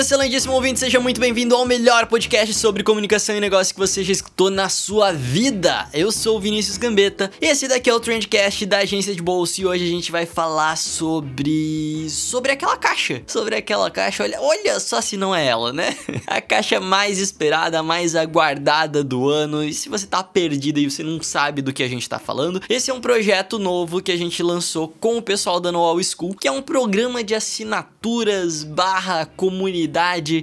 Excelentíssimo ouvinte, seja muito bem-vindo ao melhor podcast sobre comunicação e negócio que você já escutou na sua vida. Eu sou o Vinícius Gambetta, esse daqui é o Trendcast da agência de bolsa e hoje a gente vai falar sobre sobre aquela caixa, sobre aquela caixa. Olha, olha só se não é ela, né? A caixa mais esperada, mais aguardada do ano. E se você tá perdido e você não sabe do que a gente tá falando, esse é um projeto novo que a gente lançou com o pessoal da Noal School, que é um programa de assinaturas barra comunidade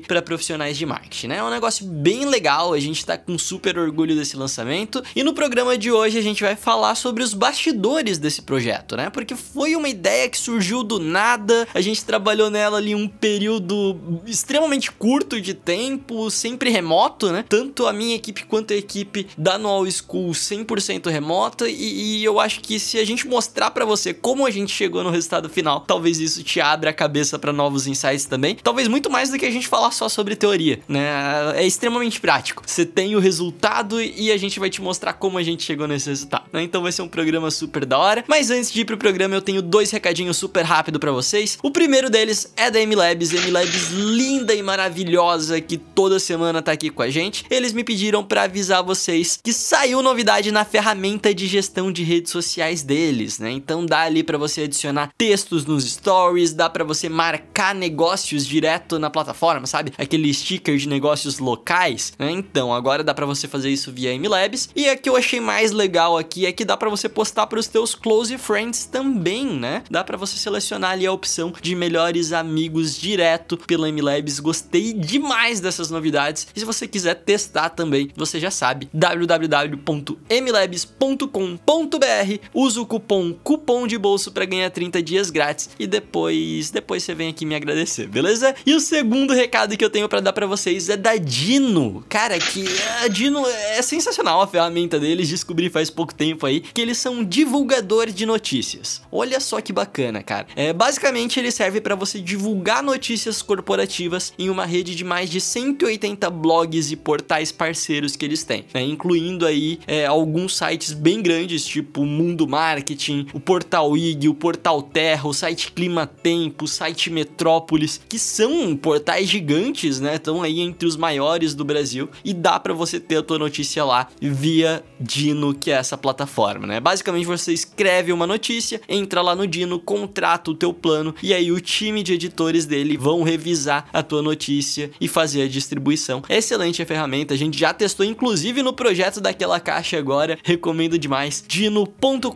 para profissionais de marketing, né? É um negócio bem legal, a gente tá com super orgulho desse lançamento. E no programa de hoje a gente vai falar sobre os bastidores desse projeto, né? Porque foi uma ideia que surgiu do nada, a gente trabalhou nela ali um período extremamente curto de tempo, sempre remoto, né? Tanto a minha equipe quanto a equipe da Noal School 100% remota e, e, eu acho que se a gente mostrar para você como a gente chegou no resultado final, talvez isso te abra a cabeça para novos insights também. Talvez muito mais do que a gente falar só sobre teoria, né? É extremamente prático. Você tem o resultado e a gente vai te mostrar como a gente chegou nesse resultado. Né? Então vai ser um programa super da hora. Mas antes de ir pro programa, eu tenho dois recadinhos super rápido para vocês. O primeiro deles é da MLabs, MLabs linda e maravilhosa que toda semana tá aqui com a gente. Eles me pediram para avisar vocês que saiu novidade na ferramenta de gestão de redes sociais deles, né? Então dá ali para você adicionar textos nos stories, dá para você marcar negócios direto na plataforma, sabe? Aquele sticker de negócios locais, né? Então, agora dá para você fazer isso via MLabs. E a que eu achei mais legal aqui é que dá para você postar para os teus close friends também, né? Dá para você selecionar ali a opção de melhores amigos direto pela MLabs. Gostei demais dessas novidades. E se você quiser testar também, você já sabe, www.mlabs.com.br. Usa o cupom cupom de bolso para ganhar 30 dias grátis e depois depois você vem aqui me agradecer, beleza? E o segundo recado que eu tenho para dar para vocês é da Dino. Cara, que a Dino é sensacional a ferramenta deles, descobri faz pouco tempo aí que eles são divulgador de notícias. Olha só que bacana, cara. É, basicamente ele serve para você divulgar notícias corporativas em uma rede de mais de 180 blogs e portais parceiros que eles têm, né? incluindo aí é, alguns sites bem grandes, tipo Mundo Marketing, o Portal IG, o Portal Terra, o site Clima Tempo, o site Metrópolis, que são portais gigantes, né? Estão aí entre os maiores do Brasil e dá para você ter a tua notícia lá via Dino, que é essa plataforma, né? Basicamente você escreve uma notícia, entra lá no Dino, contrata o teu plano e aí o time de editores dele vão revisar a tua notícia e fazer a distribuição. Excelente a ferramenta, a gente já testou inclusive no projeto daquela caixa agora, recomendo demais. dino.com.br,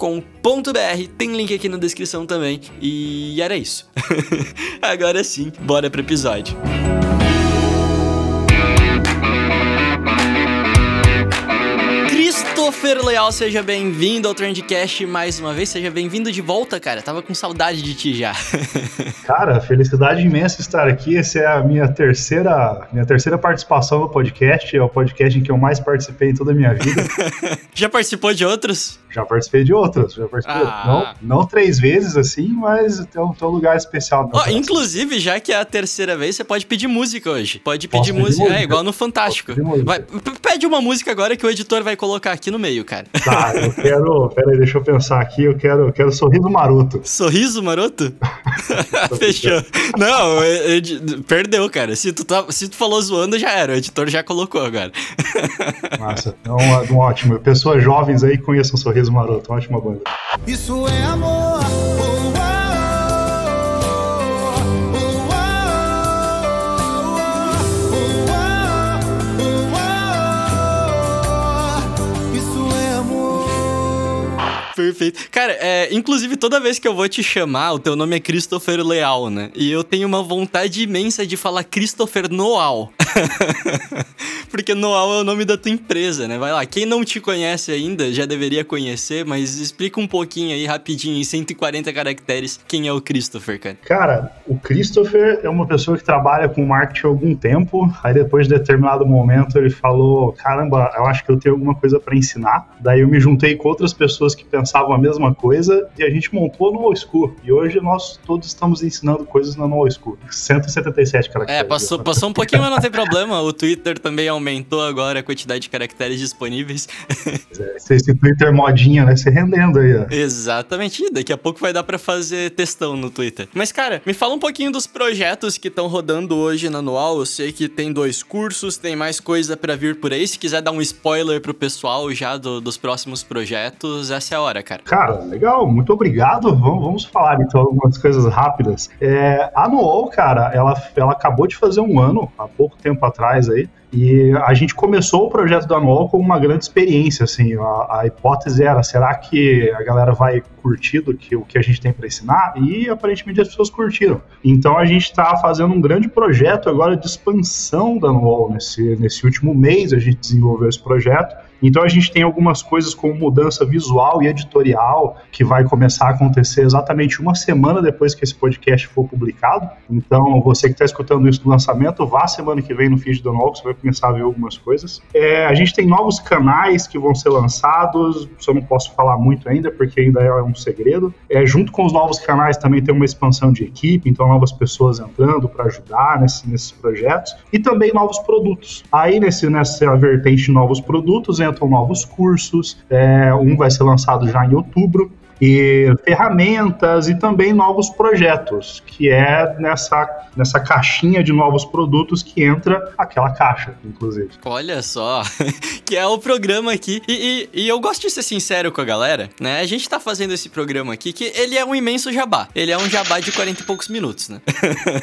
tem link aqui na descrição também. E era isso. agora sim, bora pro episódio. much. Christopher Leal, seja bem-vindo ao Trendcast mais uma vez. Seja bem-vindo de volta, cara. Tava com saudade de ti já. cara, felicidade imensa estar aqui. Essa é a minha terceira, minha terceira participação no podcast. É o podcast em que eu mais participei em toda a minha vida. já participou de outros? Já participei de outros. Já participei. Ah. Não, não três vezes assim, mas tem um, tem um lugar especial. Oh, inclusive, já que é a terceira vez, você pode pedir música hoje. Pode pedir música. música. É igual no Fantástico. Vai, pede uma música agora que o editor vai colocar aqui no meio, cara. Tá, eu quero. Pera aí, deixa eu pensar aqui. Eu quero, eu quero sorriso maroto. Sorriso maroto? Fechou. Não, perdeu, cara. Se tu, tá, se tu falou zoando, já era. O editor já colocou agora. Massa. É um, um ótimo. Pessoas jovens aí conheçam Sorriso Maroto. Ótima banda. Isso é amor. Perfeito. Cara, é, inclusive toda vez que eu vou te chamar, o teu nome é Christopher Leal, né? E eu tenho uma vontade imensa de falar Christopher Noal. Porque Noal é o nome da tua empresa, né? Vai lá, quem não te conhece ainda já deveria conhecer, mas explica um pouquinho aí rapidinho, em 140 caracteres, quem é o Christopher, cara. Cara, o Christopher é uma pessoa que trabalha com marketing há algum tempo, aí depois de determinado momento ele falou: caramba, eu acho que eu tenho alguma coisa para ensinar. Daí eu me juntei com outras pessoas que pensavam pensavam a mesma coisa e a gente montou no Old School. E hoje nós todos estamos ensinando coisas na Old School. 177 caracteres. É, passou, passou um pouquinho, mas não tem problema. O Twitter também aumentou agora a quantidade de caracteres disponíveis. É, esse Twitter modinha, né? Se rendendo aí, ó. Exatamente. Daqui a pouco vai dar para fazer testão no Twitter. Mas, cara, me fala um pouquinho dos projetos que estão rodando hoje na Anual. Eu sei que tem dois cursos, tem mais coisa para vir por aí. Se quiser dar um spoiler pro pessoal já do, dos próximos projetos, essa é a hora, cara. Cara, legal. Muito obrigado. Vamos, vamos falar então algumas coisas rápidas. É, a Anual, cara, ela, ela acabou de fazer um ano, há pouco tempo atrás aí. E a gente começou o projeto da Anual com uma grande experiência, assim, a, a, hipótese era, será que a galera vai curtir do que, o que a gente tem para ensinar? E aparentemente as pessoas curtiram. Então a gente está fazendo um grande projeto agora de expansão da Anual. Nesse, nesse último mês a gente desenvolveu esse projeto então a gente tem algumas coisas como mudança visual e editorial que vai começar a acontecer exatamente uma semana depois que esse podcast for publicado. Então você que está escutando isso no lançamento, vá semana que vem no feed do Novo, você vai começar a ver algumas coisas. É, a gente tem novos canais que vão ser lançados, eu não posso falar muito ainda porque ainda é um segredo. É, junto com os novos canais também tem uma expansão de equipe, então novas pessoas entrando para ajudar nesse, nesses projetos e também novos produtos. Aí nesse, nessa vertente novos produtos apresentam novos cursos, é, um vai ser lançado já em outubro, e ferramentas e também novos projetos, que é nessa, nessa caixinha de novos produtos que entra aquela caixa, inclusive. Olha só, que é o programa aqui. E, e, e, eu gosto de ser sincero com a galera, né? A gente tá fazendo esse programa aqui que ele é um imenso jabá. Ele é um jabá de 40 e poucos minutos, né?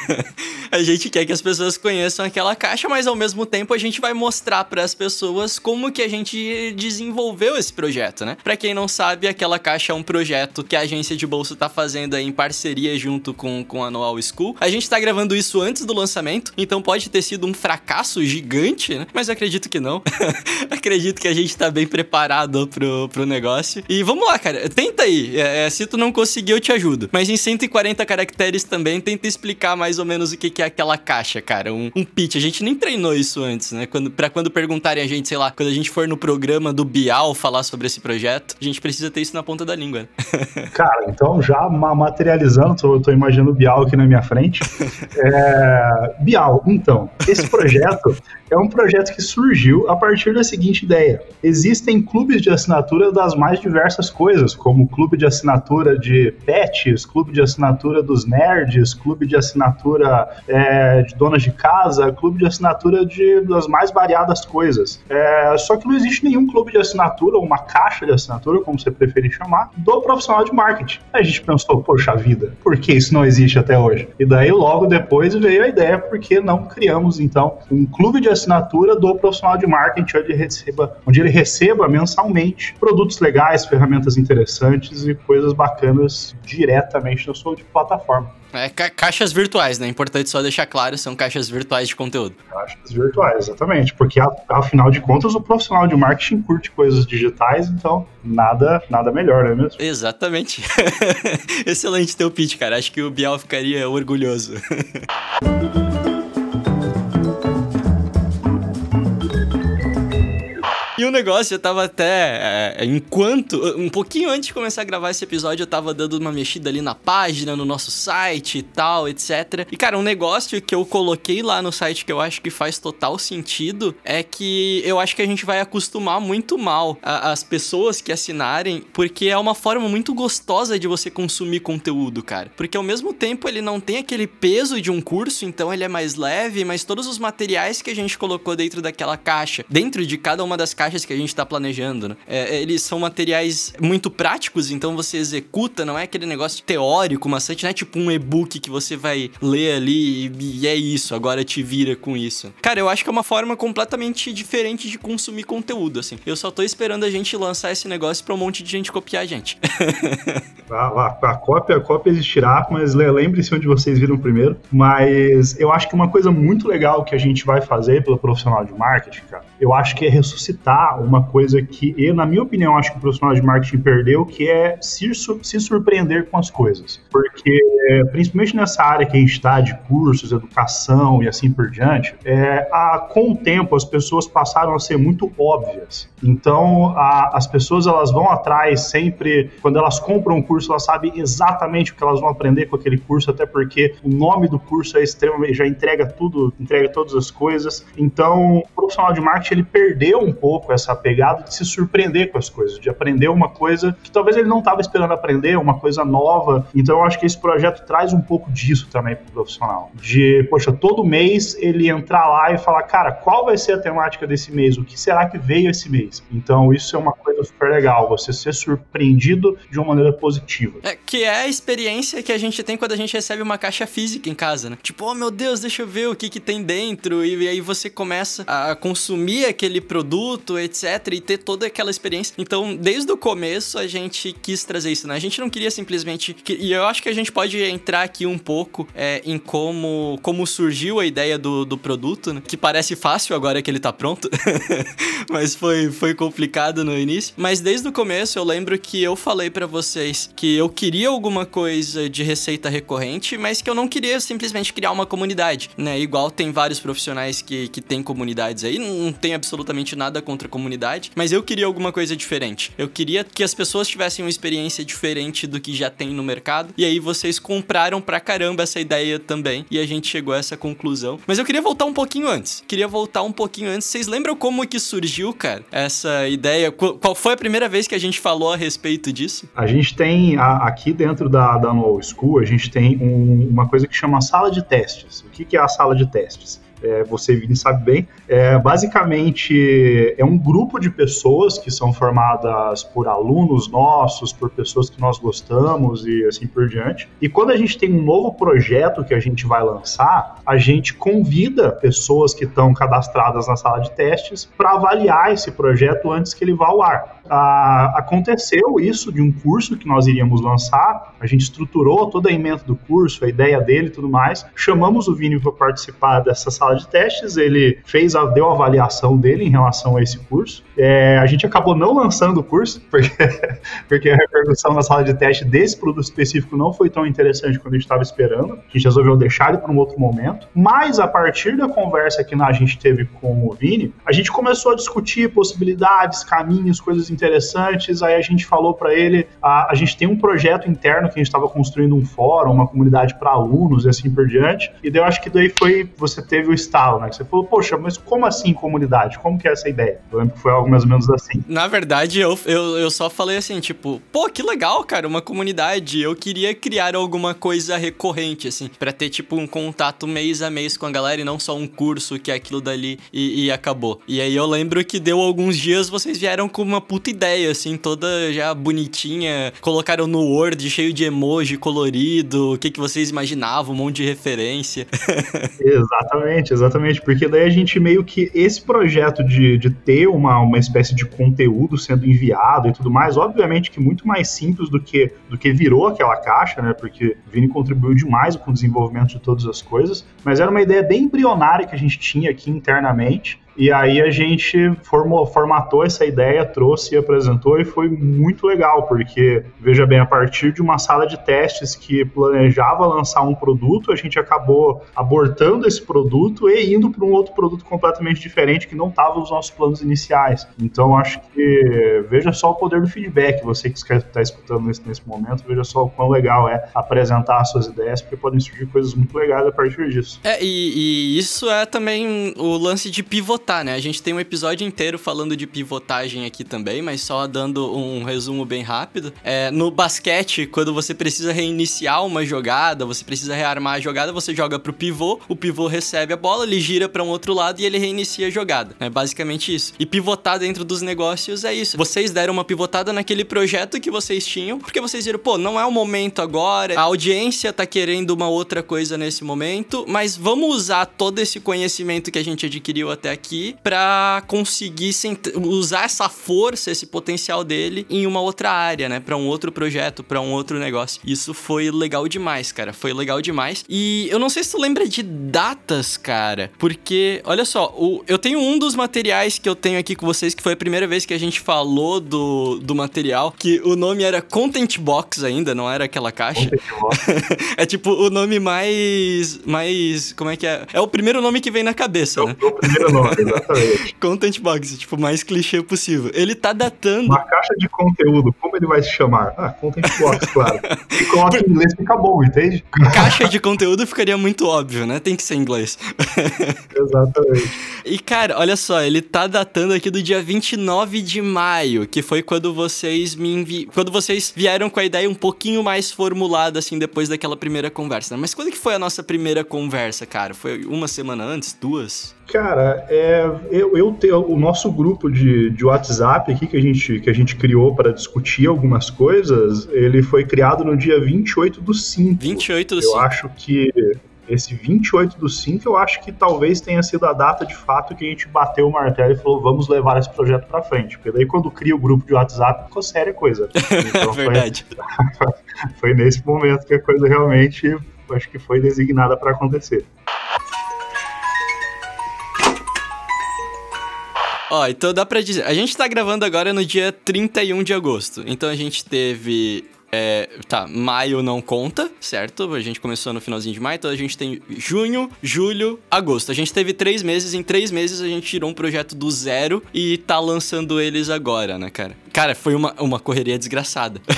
a gente quer que as pessoas conheçam aquela caixa, mas ao mesmo tempo a gente vai mostrar para as pessoas como que a gente desenvolveu esse projeto, né? Para quem não sabe, aquela caixa é um projeto projeto que a agência de bolsa tá fazendo aí em parceria junto com, com a Noal School. A gente tá gravando isso antes do lançamento, então pode ter sido um fracasso gigante, né? Mas eu acredito que não. acredito que a gente tá bem preparado pro, pro negócio. E vamos lá, cara. Tenta aí. É, é se tu não conseguir, eu te ajudo. Mas em 140 caracteres também, tenta explicar mais ou menos o que, que é aquela caixa, cara. Um, um pitch. A gente nem treinou isso antes, né? Quando, pra quando perguntarem a gente, sei lá, quando a gente for no programa do Bial falar sobre esse projeto, a gente precisa ter isso na ponta da língua. Né? Cara, então já materializando, tô, tô imaginando o Bial aqui na minha frente. É, Bial, então, esse projeto é um projeto que surgiu a partir da seguinte ideia: existem clubes de assinatura das mais diversas coisas, como clube de assinatura de pets, clube de assinatura dos nerds, clube de assinatura é, de donas de casa, clube de assinatura de, das mais variadas coisas. É, só que não existe nenhum clube de assinatura, ou uma caixa de assinatura, como você preferir chamar, do profissional de marketing. A gente pensou, poxa vida, por que isso não existe até hoje? E daí logo depois veio a ideia, porque não criamos então um clube de assinatura do profissional de marketing onde ele receba, onde ele receba mensalmente produtos legais, ferramentas interessantes e coisas bacanas diretamente na sua plataforma. É ca caixas virtuais, né? Importante só deixar claro, são caixas virtuais de conteúdo. Caixas virtuais, exatamente. Porque, afinal de contas, o profissional de marketing curte coisas digitais, então nada, nada melhor, não é mesmo? Exatamente. Excelente teu pitch, cara. Acho que o Bial ficaria orgulhoso. E o negócio, eu tava até. É, enquanto. Um pouquinho antes de começar a gravar esse episódio, eu tava dando uma mexida ali na página, no nosso site e tal, etc. E, cara, um negócio que eu coloquei lá no site que eu acho que faz total sentido é que eu acho que a gente vai acostumar muito mal a, as pessoas que assinarem, porque é uma forma muito gostosa de você consumir conteúdo, cara. Porque ao mesmo tempo ele não tem aquele peso de um curso, então ele é mais leve, mas todos os materiais que a gente colocou dentro daquela caixa, dentro de cada uma das caixas caixas que a gente está planejando, né? É, é, eles são materiais muito práticos, então você executa, não é aquele negócio teórico, maçante, não é tipo um e-book que você vai ler ali e, e é isso, agora te vira com isso. Cara, eu acho que é uma forma completamente diferente de consumir conteúdo, assim. Eu só tô esperando a gente lançar esse negócio pra um monte de gente copiar a gente. A, a, a, cópia, a cópia existirá, mas lembre-se onde vocês viram primeiro. Mas eu acho que uma coisa muito legal que a gente vai fazer pelo profissional de marketing, cara, eu acho que é ressuscitar uma coisa que eu, na minha opinião, acho que o profissional de marketing perdeu, que é se, se surpreender com as coisas. Porque, principalmente nessa área que a gente está, de cursos, educação e assim por diante, é, a, com o tempo as pessoas passaram a ser muito óbvias. Então, a, as pessoas elas vão atrás sempre, quando elas compram um curso, elas sabem exatamente o que elas vão aprender com aquele curso, até porque o nome do curso é extremamente, já entrega tudo, entrega todas as coisas. Então, o profissional de marketing ele perdeu um pouco essa pegada de se surpreender com as coisas, de aprender uma coisa que talvez ele não estava esperando aprender, uma coisa nova. Então, eu acho que esse projeto traz um pouco disso também para o profissional. De, poxa, todo mês ele entrar lá e falar, cara, qual vai ser a temática desse mês? O que será que veio esse mês? Então, isso é uma coisa super legal, você ser surpreendido de uma maneira positiva. É, que é a experiência que a gente tem quando a gente recebe uma caixa física em casa, né? Tipo, oh meu Deus, deixa eu ver o que que tem dentro. E aí você começa a consumir aquele produto, etc. E ter toda aquela experiência. Então, desde o começo, a gente quis trazer isso, né? A gente não queria simplesmente. E eu acho que a gente pode entrar aqui um pouco é, em como, como surgiu a ideia do, do produto, né? Que parece fácil agora que ele tá pronto. Mas foi, foi complicado no início. Mas desde o começo eu lembro que eu falei para vocês que eu queria alguma coisa de receita recorrente, mas que eu não queria simplesmente criar uma comunidade, né? Igual tem vários profissionais que, que têm comunidades aí, não tem absolutamente nada contra a comunidade, mas eu queria alguma coisa diferente. Eu queria que as pessoas tivessem uma experiência diferente do que já tem no mercado. E aí vocês compraram pra caramba essa ideia também. E a gente chegou a essa conclusão. Mas eu queria voltar um pouquinho antes. Queria voltar um pouquinho antes. Vocês lembram como que surgiu, cara, essa ideia? Qual foi a primeira vez que a gente falou a respeito disso? A gente tem a, aqui dentro da, da No School, a gente tem um, uma coisa que chama sala de testes. O que, que é a sala de testes? É, você, Vini, sabe bem. É, basicamente, é um grupo de pessoas que são formadas por alunos nossos, por pessoas que nós gostamos e assim por diante. E quando a gente tem um novo projeto que a gente vai lançar, a gente convida pessoas que estão cadastradas na sala de testes para avaliar esse projeto antes que ele vá ao ar. Ah, aconteceu isso de um curso que nós iríamos lançar, a gente estruturou toda a emenda do curso, a ideia dele e tudo mais, chamamos o Vini para participar dessa sala de testes, ele fez a, deu a avaliação dele em relação a esse curso. É, a gente acabou não lançando o curso, porque, porque a repercussão na sala de teste desse produto específico não foi tão interessante quanto a gente estava esperando. A gente resolveu deixar ele para um outro momento. Mas a partir da conversa que a gente teve com o Vini, a gente começou a discutir possibilidades, caminhos, coisas interessantes. Aí a gente falou para ele: a, a gente tem um projeto interno que a gente estava construindo um fórum, uma comunidade para alunos e assim por diante. E daí eu acho que daí foi você teve o estalo, né? Que você falou, poxa, mas como assim comunidade? Como que é essa ideia? Eu lembro que foi algo mais ou menos assim. Na verdade, eu, eu, eu só falei assim, tipo, pô, que legal, cara, uma comunidade. Eu queria criar alguma coisa recorrente, assim, para ter, tipo, um contato mês a mês com a galera e não só um curso que é aquilo dali e, e acabou. E aí eu lembro que deu alguns dias, vocês vieram com uma puta ideia, assim, toda já bonitinha. Colocaram no Word, cheio de emoji colorido, o que, que vocês imaginavam, um monte de referência. exatamente, exatamente. Porque daí a gente meio que esse projeto de, de ter uma, uma espécie de conteúdo sendo enviado e tudo mais, obviamente que muito mais simples do que, do que virou aquela caixa, né? Porque o Vini contribuiu demais com o desenvolvimento de todas as coisas, mas era uma ideia bem embrionária que a gente tinha aqui internamente e aí a gente formou, formatou essa ideia, trouxe e apresentou e foi muito legal, porque, veja bem, a partir de uma sala de testes que planejava lançar um produto, a gente acabou abortando esse produto e indo para um outro produto completamente diferente que não estava nos nossos planos iniciais. Então, acho que veja só o poder do feedback, você que está escutando nesse, nesse momento, veja só o quão legal é apresentar as suas ideias, porque podem surgir coisas muito legais a partir disso. É, e, e isso é também o lance de pivotar pivotar, né? A gente tem um episódio inteiro falando de pivotagem aqui também, mas só dando um resumo bem rápido. É, no basquete, quando você precisa reiniciar uma jogada, você precisa rearmar a jogada, você joga pro pivô, o pivô recebe a bola, ele gira para um outro lado e ele reinicia a jogada. É basicamente isso. E pivotar dentro dos negócios é isso. Vocês deram uma pivotada naquele projeto que vocês tinham, porque vocês viram, pô, não é o momento agora, a audiência tá querendo uma outra coisa nesse momento, mas vamos usar todo esse conhecimento que a gente adquiriu até aqui aqui pra conseguir usar essa força, esse potencial dele em uma outra área, né? Pra um outro projeto, pra um outro negócio. Isso foi legal demais, cara. Foi legal demais. E eu não sei se tu lembra de datas, cara, porque, olha só, o, eu tenho um dos materiais que eu tenho aqui com vocês, que foi a primeira vez que a gente falou do, do material, que o nome era Content Box ainda, não era aquela caixa. é tipo o nome mais. mais. Como é que é? É o primeiro nome que vem na cabeça, é né? É o primeiro nome, exatamente. Content Box, tipo, mais clichê possível. Ele tá datando. Uma caixa de conteúdo, como ele vai se chamar? Ah, Content Box, claro. E coloca em inglês fica bom, entende? Caixa de conteúdo ficaria muito óbvio, né? Tem que ser em inglês. Exatamente. E, cara, olha só, ele tá datando aqui do dia 29 de maio, que foi quando vocês me envi... quando vocês vieram com a ideia um pouquinho mais formulada, assim, depois daquela primeira conversa. Né? Mas quando que foi a nossa primeira conversa, cara? Foi uma semana antes? Duas? Cara, é, eu, eu tenho o nosso grupo de, de WhatsApp aqui que a gente, que a gente criou para discutir algumas coisas, ele foi criado no dia 28 do 5. 28 do eu 5. Eu acho que esse 28 do 5, eu acho que talvez tenha sido a data de fato que a gente bateu o martelo e falou, vamos levar esse projeto para frente. Porque daí quando cria o grupo de WhatsApp, ficou séria a coisa. Então, Verdade. Foi, foi nesse momento que a coisa realmente, acho que foi designada para acontecer. Ó, então dá pra dizer. A gente tá gravando agora no dia 31 de agosto. Então a gente teve é, tá, maio não conta, certo? A gente começou no finalzinho de maio, então a gente tem junho, julho, agosto. A gente teve três meses, em três meses a gente tirou um projeto do zero e tá lançando eles agora, né, cara? Cara, foi uma, uma correria desgraçada.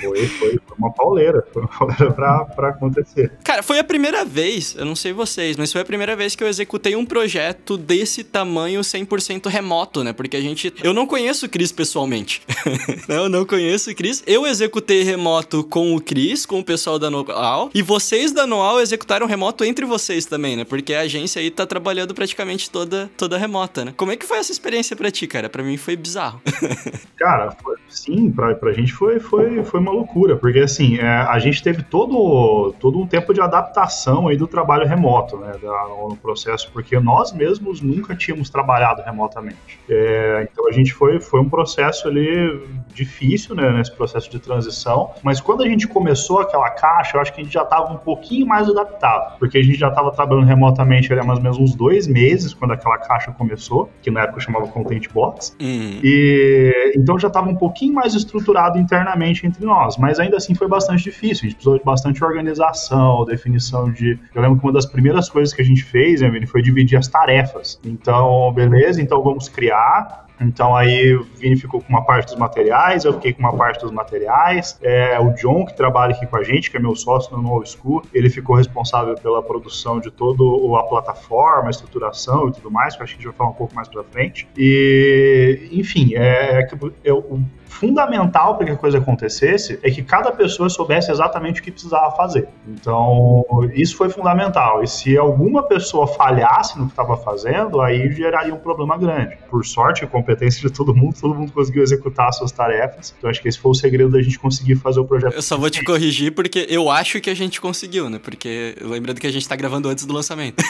Foi, foi, foi uma pauleira. Foi uma pauleira pra, pra acontecer. Cara, foi a primeira vez, eu não sei vocês, mas foi a primeira vez que eu executei um projeto desse tamanho 100% remoto, né? Porque a gente. Eu não conheço o Cris pessoalmente. eu não conheço o Cris. Eu executei remoto com o Cris, com o pessoal da Noal. E vocês da Noal executaram remoto entre vocês também, né? Porque a agência aí tá trabalhando praticamente toda, toda remota, né? Como é que foi essa experiência pra ti, cara? Pra mim foi bizarro. Cara, foi, sim, pra, pra gente foi, foi, foi uma loucura, porque assim, é, a gente teve todo, todo um tempo de adaptação aí do trabalho remoto, né, da, no processo, porque nós mesmos nunca tínhamos trabalhado remotamente. É, então a gente foi, foi um processo ali difícil, né, nesse processo de transição, mas quando a gente começou aquela caixa, eu acho que a gente já estava um pouquinho mais adaptado, porque a gente já estava trabalhando remotamente ali há mais ou menos uns dois meses, quando aquela caixa começou, que na época chamava Content Box, uhum. e então já estava um pouquinho mais estruturado internamente entre nós, mas ainda assim foi bastante difícil. A gente precisou de bastante organização, definição de. Eu lembro que uma das primeiras coisas que a gente fez, né, foi dividir as tarefas. Então, beleza, então vamos criar. Então aí o Vini ficou com uma parte dos materiais, eu fiquei com uma parte dos materiais. É, o John, que trabalha aqui com a gente, que é meu sócio no No School, ele ficou responsável pela produção de toda a plataforma, a estruturação e tudo mais, que acho que a gente vai falar um pouco mais pra frente. E, enfim, é, é, é o fundamental para que a coisa acontecesse é que cada pessoa soubesse exatamente o que precisava fazer. Então, isso foi fundamental. E se alguma pessoa falhasse no que estava fazendo, aí geraria um problema grande. Por sorte, a competência de todo mundo, todo mundo conseguiu executar as suas tarefas. Então, acho que esse foi o segredo da gente conseguir fazer o projeto. Eu só vou te corrigir porque eu acho que a gente conseguiu, né? Porque lembrando que a gente está gravando antes do lançamento.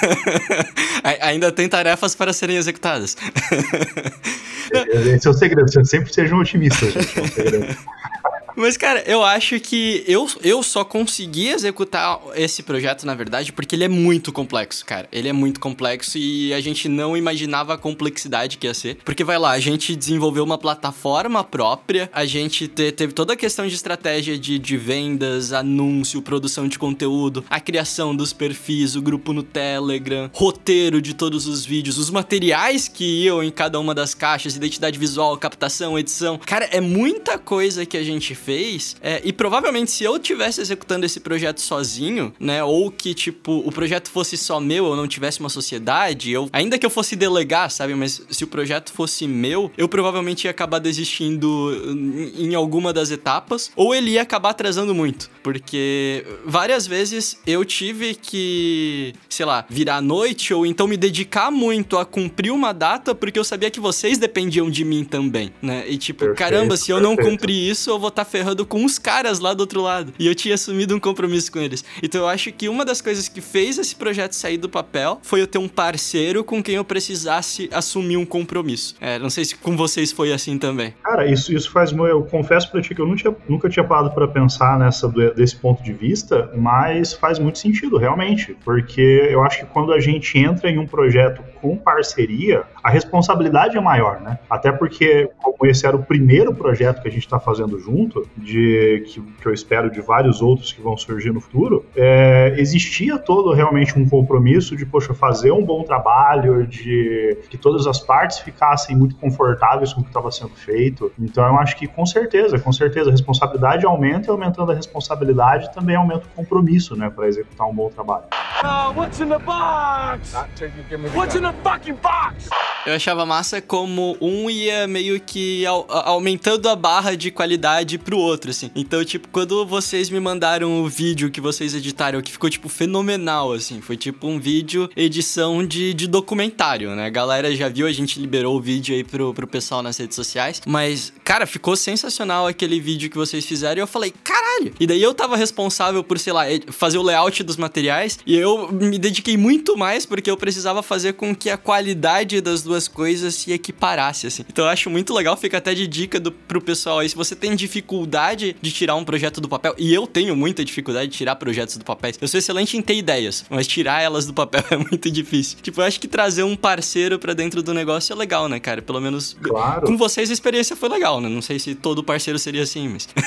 Ainda tem tarefas para serem executadas. Esse é o segredo, sempre sejam otimistas, gente. Mas, cara, eu acho que eu, eu só consegui executar esse projeto, na verdade, porque ele é muito complexo, cara. Ele é muito complexo e a gente não imaginava a complexidade que ia ser. Porque, vai lá, a gente desenvolveu uma plataforma própria, a gente te, teve toda a questão de estratégia de, de vendas, anúncio, produção de conteúdo, a criação dos perfis, o grupo no Telegram, roteiro de todos os vídeos, os materiais que iam em cada uma das caixas, identidade visual, captação, edição. Cara, é muita coisa que a gente fez fez. É, e provavelmente se eu tivesse executando esse projeto sozinho, né? Ou que, tipo, o projeto fosse só meu, eu não tivesse uma sociedade, eu. Ainda que eu fosse delegar, sabe? Mas se o projeto fosse meu, eu provavelmente ia acabar desistindo em alguma das etapas. Ou ele ia acabar atrasando muito. Porque várias vezes eu tive que, sei lá, virar à noite ou então me dedicar muito a cumprir uma data porque eu sabia que vocês dependiam de mim também, né? E tipo, Perfeito, caramba, se eu não perfeito. cumprir isso, eu vou estar tá ferrando com os caras lá do outro lado. E eu tinha assumido um compromisso com eles. Então eu acho que uma das coisas que fez esse projeto sair do papel foi eu ter um parceiro com quem eu precisasse assumir um compromisso. É, não sei se com vocês foi assim também. Cara, isso, isso faz. Eu confesso pra ti que eu tinha, nunca tinha parado para pensar nessa desse ponto de vista, mas faz muito sentido, realmente. Porque eu acho que quando a gente entra em um projeto com parceria, a responsabilidade é maior, né? Até porque, como esse era o primeiro projeto que a gente está fazendo junto, de que, que, eu espero de vários outros que vão surgir no futuro, é, existia todo realmente um compromisso de, poxa, fazer um bom trabalho, de que todas as partes ficassem muito confortáveis com o que estava sendo feito. Então, eu acho que com certeza, com certeza, a responsabilidade aumenta e aumentando a responsabilidade também aumenta o compromisso, né, para executar um bom trabalho. Uh, what's in the box? What's in the fucking box? Eu achava massa como um ia meio que aumentando a barra de qualidade pro outro, assim. Então, tipo, quando vocês me mandaram o vídeo que vocês editaram, que ficou, tipo, fenomenal, assim. Foi tipo um vídeo edição de, de documentário, né? A galera já viu, a gente liberou o vídeo aí pro, pro pessoal nas redes sociais. Mas, cara, ficou sensacional aquele vídeo que vocês fizeram. E eu falei, caralho! E daí eu tava responsável por, sei lá, fazer o layout dos materiais. E eu me dediquei muito mais porque eu precisava fazer com que a qualidade das duas coisas se equiparasse, assim. Então eu acho muito legal, fica até de dica do, pro pessoal aí, se você tem dificuldade de tirar um projeto do papel, e eu tenho muita dificuldade de tirar projetos do papel, eu sou excelente em ter ideias, mas tirar elas do papel é muito difícil. Tipo, eu acho que trazer um parceiro para dentro do negócio é legal, né, cara? Pelo menos claro. com vocês a experiência foi legal, né? Não sei se todo parceiro seria assim, mas...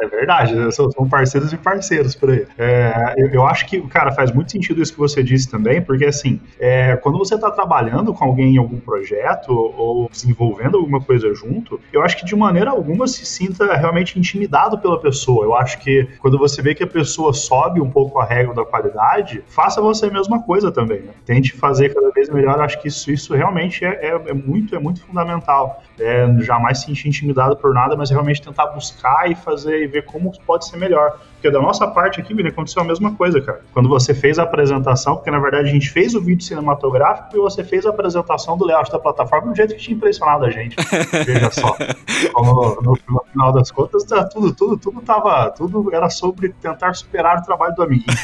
é verdade, né? são, parceiros e parceiros por aí. É, eu, eu, acho que, cara, faz muito sentido isso que você disse também, porque assim, é, quando você tá trabalhando com alguém em algum projeto ou desenvolvendo alguma coisa junto, eu acho que de maneira alguma se sinta realmente intimidado pela pessoa. Eu acho que quando você vê que a pessoa sobe um pouco a regra da qualidade, faça você a mesma coisa também. Né? Tente fazer cada vez melhor. Eu acho que isso, isso realmente é, é, é muito, é muito fundamental. É, jamais se sentir intimidado por nada, mas realmente tentar buscar e fazer e ver como pode ser melhor. Porque da nossa parte aqui, Vini, aconteceu a mesma coisa, cara. Quando você fez a apresentação, porque na verdade a gente fez o vídeo cinematográfico e você fez a apresentação do layout da plataforma do jeito que tinha impressionado a gente. Veja só. No, no, no, final das contas, tá tudo, tudo, tudo tava. Tudo era sobre tentar superar o trabalho do amiguinho.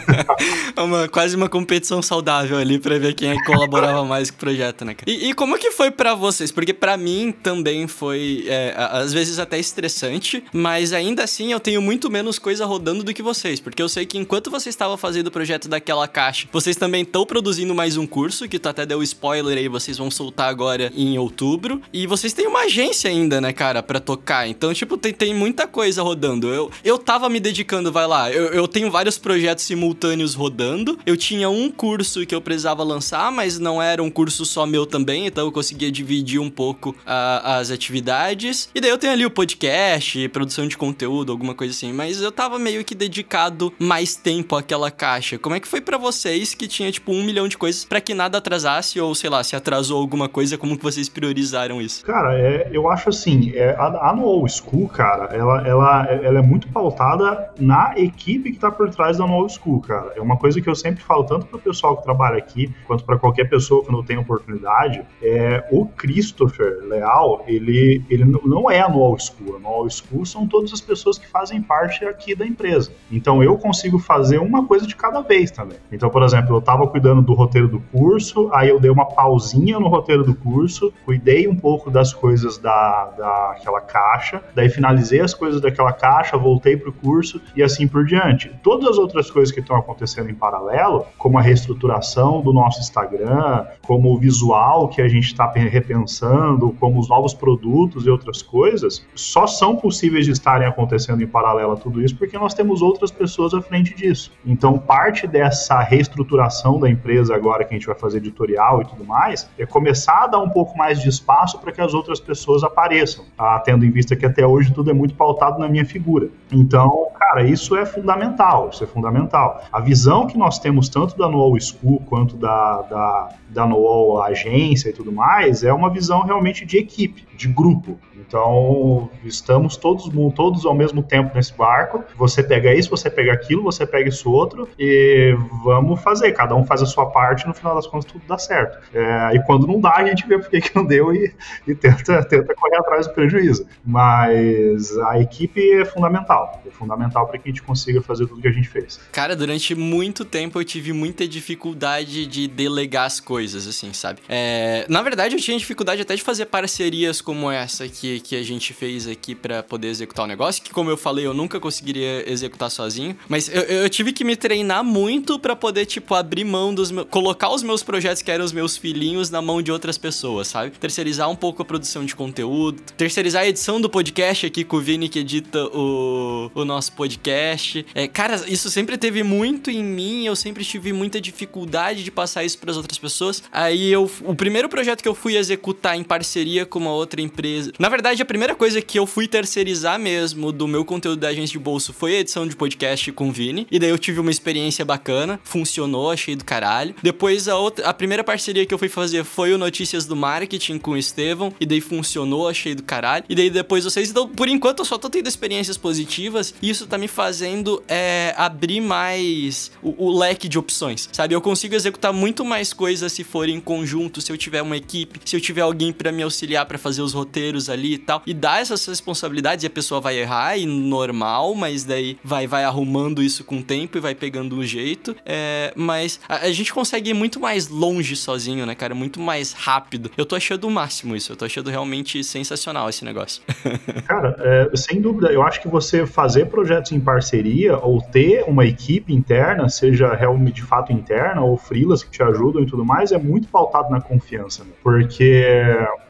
uma, quase uma competição saudável ali pra ver quem é colaborava mais com o projeto, né, cara? E, e como que foi para vocês? Porque para mim também foi, é, às vezes até estressante, mas ainda assim eu tenho muito menos coisa rodando do que vocês, porque eu sei que enquanto vocês estavam fazendo o projeto daquela caixa, vocês também estão produzindo mais um curso, que tu até deu spoiler aí, vocês vão soltar agora em outubro, e vocês têm uma agência ainda, né, cara, para tocar, então, tipo, tem, tem muita coisa rodando. Eu, eu tava me dedicando, vai lá, eu, eu tenho vários projetos simultâneos rodando, eu tinha um curso que eu precisava lançar, mas não era um curso só meu também, então eu conseguia dividir um pouco as atividades, e daí eu tenho ali o podcast, produção de conteúdo, alguma coisa assim, mas eu tava meio que dedicado mais tempo àquela caixa. Como é que foi para vocês que tinha, tipo, um milhão de coisas para que nada atrasasse ou, sei lá, se atrasou alguma coisa, como que vocês priorizaram isso? Cara, é, eu acho assim, é, a, a No Old School, cara, ela, ela, ela é muito pautada na equipe que tá por trás da No Old School, cara. É uma coisa que eu sempre falo, tanto pro pessoal que trabalha aqui, quanto para qualquer pessoa quando tem oportunidade, é o Christopher Leal, ele, ele não é No Old School. No Old School são todas as pessoas que fazem parte aqui da empresa. Então eu consigo fazer uma coisa de cada vez também. Então, por exemplo, eu estava cuidando do roteiro do curso, aí eu dei uma pausinha no roteiro do curso, cuidei um pouco das coisas da, daquela caixa, daí finalizei as coisas daquela caixa, voltei para o curso e assim por diante. Todas as outras coisas que estão acontecendo em paralelo, como a reestruturação do nosso Instagram, como o visual que a gente está repensando, como os novos produtos e outras coisas, só são possíveis de estarem acontecendo em paralelo a tudo isso porque nós temos outras pessoas à frente disso. Então, parte dessa reestruturação da empresa agora que a gente vai fazer editorial e tudo mais, é começar a dar um pouco mais de espaço para que as outras pessoas apareçam, tá? tendo em vista que até hoje tudo é muito pautado na minha figura. Então, cara, isso é fundamental, isso é fundamental. A visão que nós temos tanto da Noel School quanto da, da, da Noel Agência e tudo mais é uma visão realmente de equipe, de grupo. Então, estamos todos, todos ao mesmo tempo nesse barco. Você pega isso, você pega aquilo, você pega isso outro e vamos fazer. Cada um faz a sua parte, no final das contas tudo dá certo. É, e quando não dá, a gente vê por que não deu e, e tenta, tenta correr atrás do prejuízo. Mas a equipe é fundamental. É fundamental para que a gente consiga fazer tudo que a gente fez. Cara, durante muito tempo eu tive muita dificuldade de delegar as coisas, assim, sabe? É, na verdade, eu tinha dificuldade até de fazer parcerias como essa que que, a gente fez aqui para poder executar o negócio, que como eu falei, eu nunca conseguiria executar sozinho, mas eu, eu tive que me treinar muito para poder, tipo, abrir mão dos meus, colocar os meus projetos que eram os meus filhinhos na mão de outras pessoas, sabe? Terceirizar um pouco a produção de conteúdo, terceirizar a edição do podcast aqui com o Vini que edita o, o nosso podcast. É, cara, isso sempre teve muito em mim, eu sempre tive muita dificuldade de passar isso para as outras pessoas. Aí eu, o primeiro projeto que eu fui executar em parceria com uma outra empresa, na verdade verdade, a primeira coisa que eu fui terceirizar mesmo do meu conteúdo da agência de bolso foi a edição de podcast com o Vini. E daí eu tive uma experiência bacana, funcionou, achei do caralho. Depois a outra, a primeira parceria que eu fui fazer foi o Notícias do Marketing com o Estevão. E daí funcionou, achei do caralho. E daí depois vocês. Então, por enquanto, eu só tô tendo experiências positivas. E isso tá me fazendo é, abrir mais o, o leque de opções. Sabe? Eu consigo executar muito mais coisas se for em conjunto, se eu tiver uma equipe, se eu tiver alguém para me auxiliar para fazer os roteiros ali e tal. E dá essas responsabilidades e a pessoa vai errar, e normal, mas daí vai, vai arrumando isso com o tempo e vai pegando um jeito. É, mas a, a, gente consegue ir muito mais longe sozinho, né, cara? Muito mais rápido. Eu tô achando o máximo isso. Eu tô achando realmente sensacional esse negócio. cara, é, sem dúvida, eu acho que você fazer projetos em parceria ou ter uma equipe interna, seja realmente de fato interna ou frilas que te ajudam e tudo mais, é muito pautado na confiança, né? Porque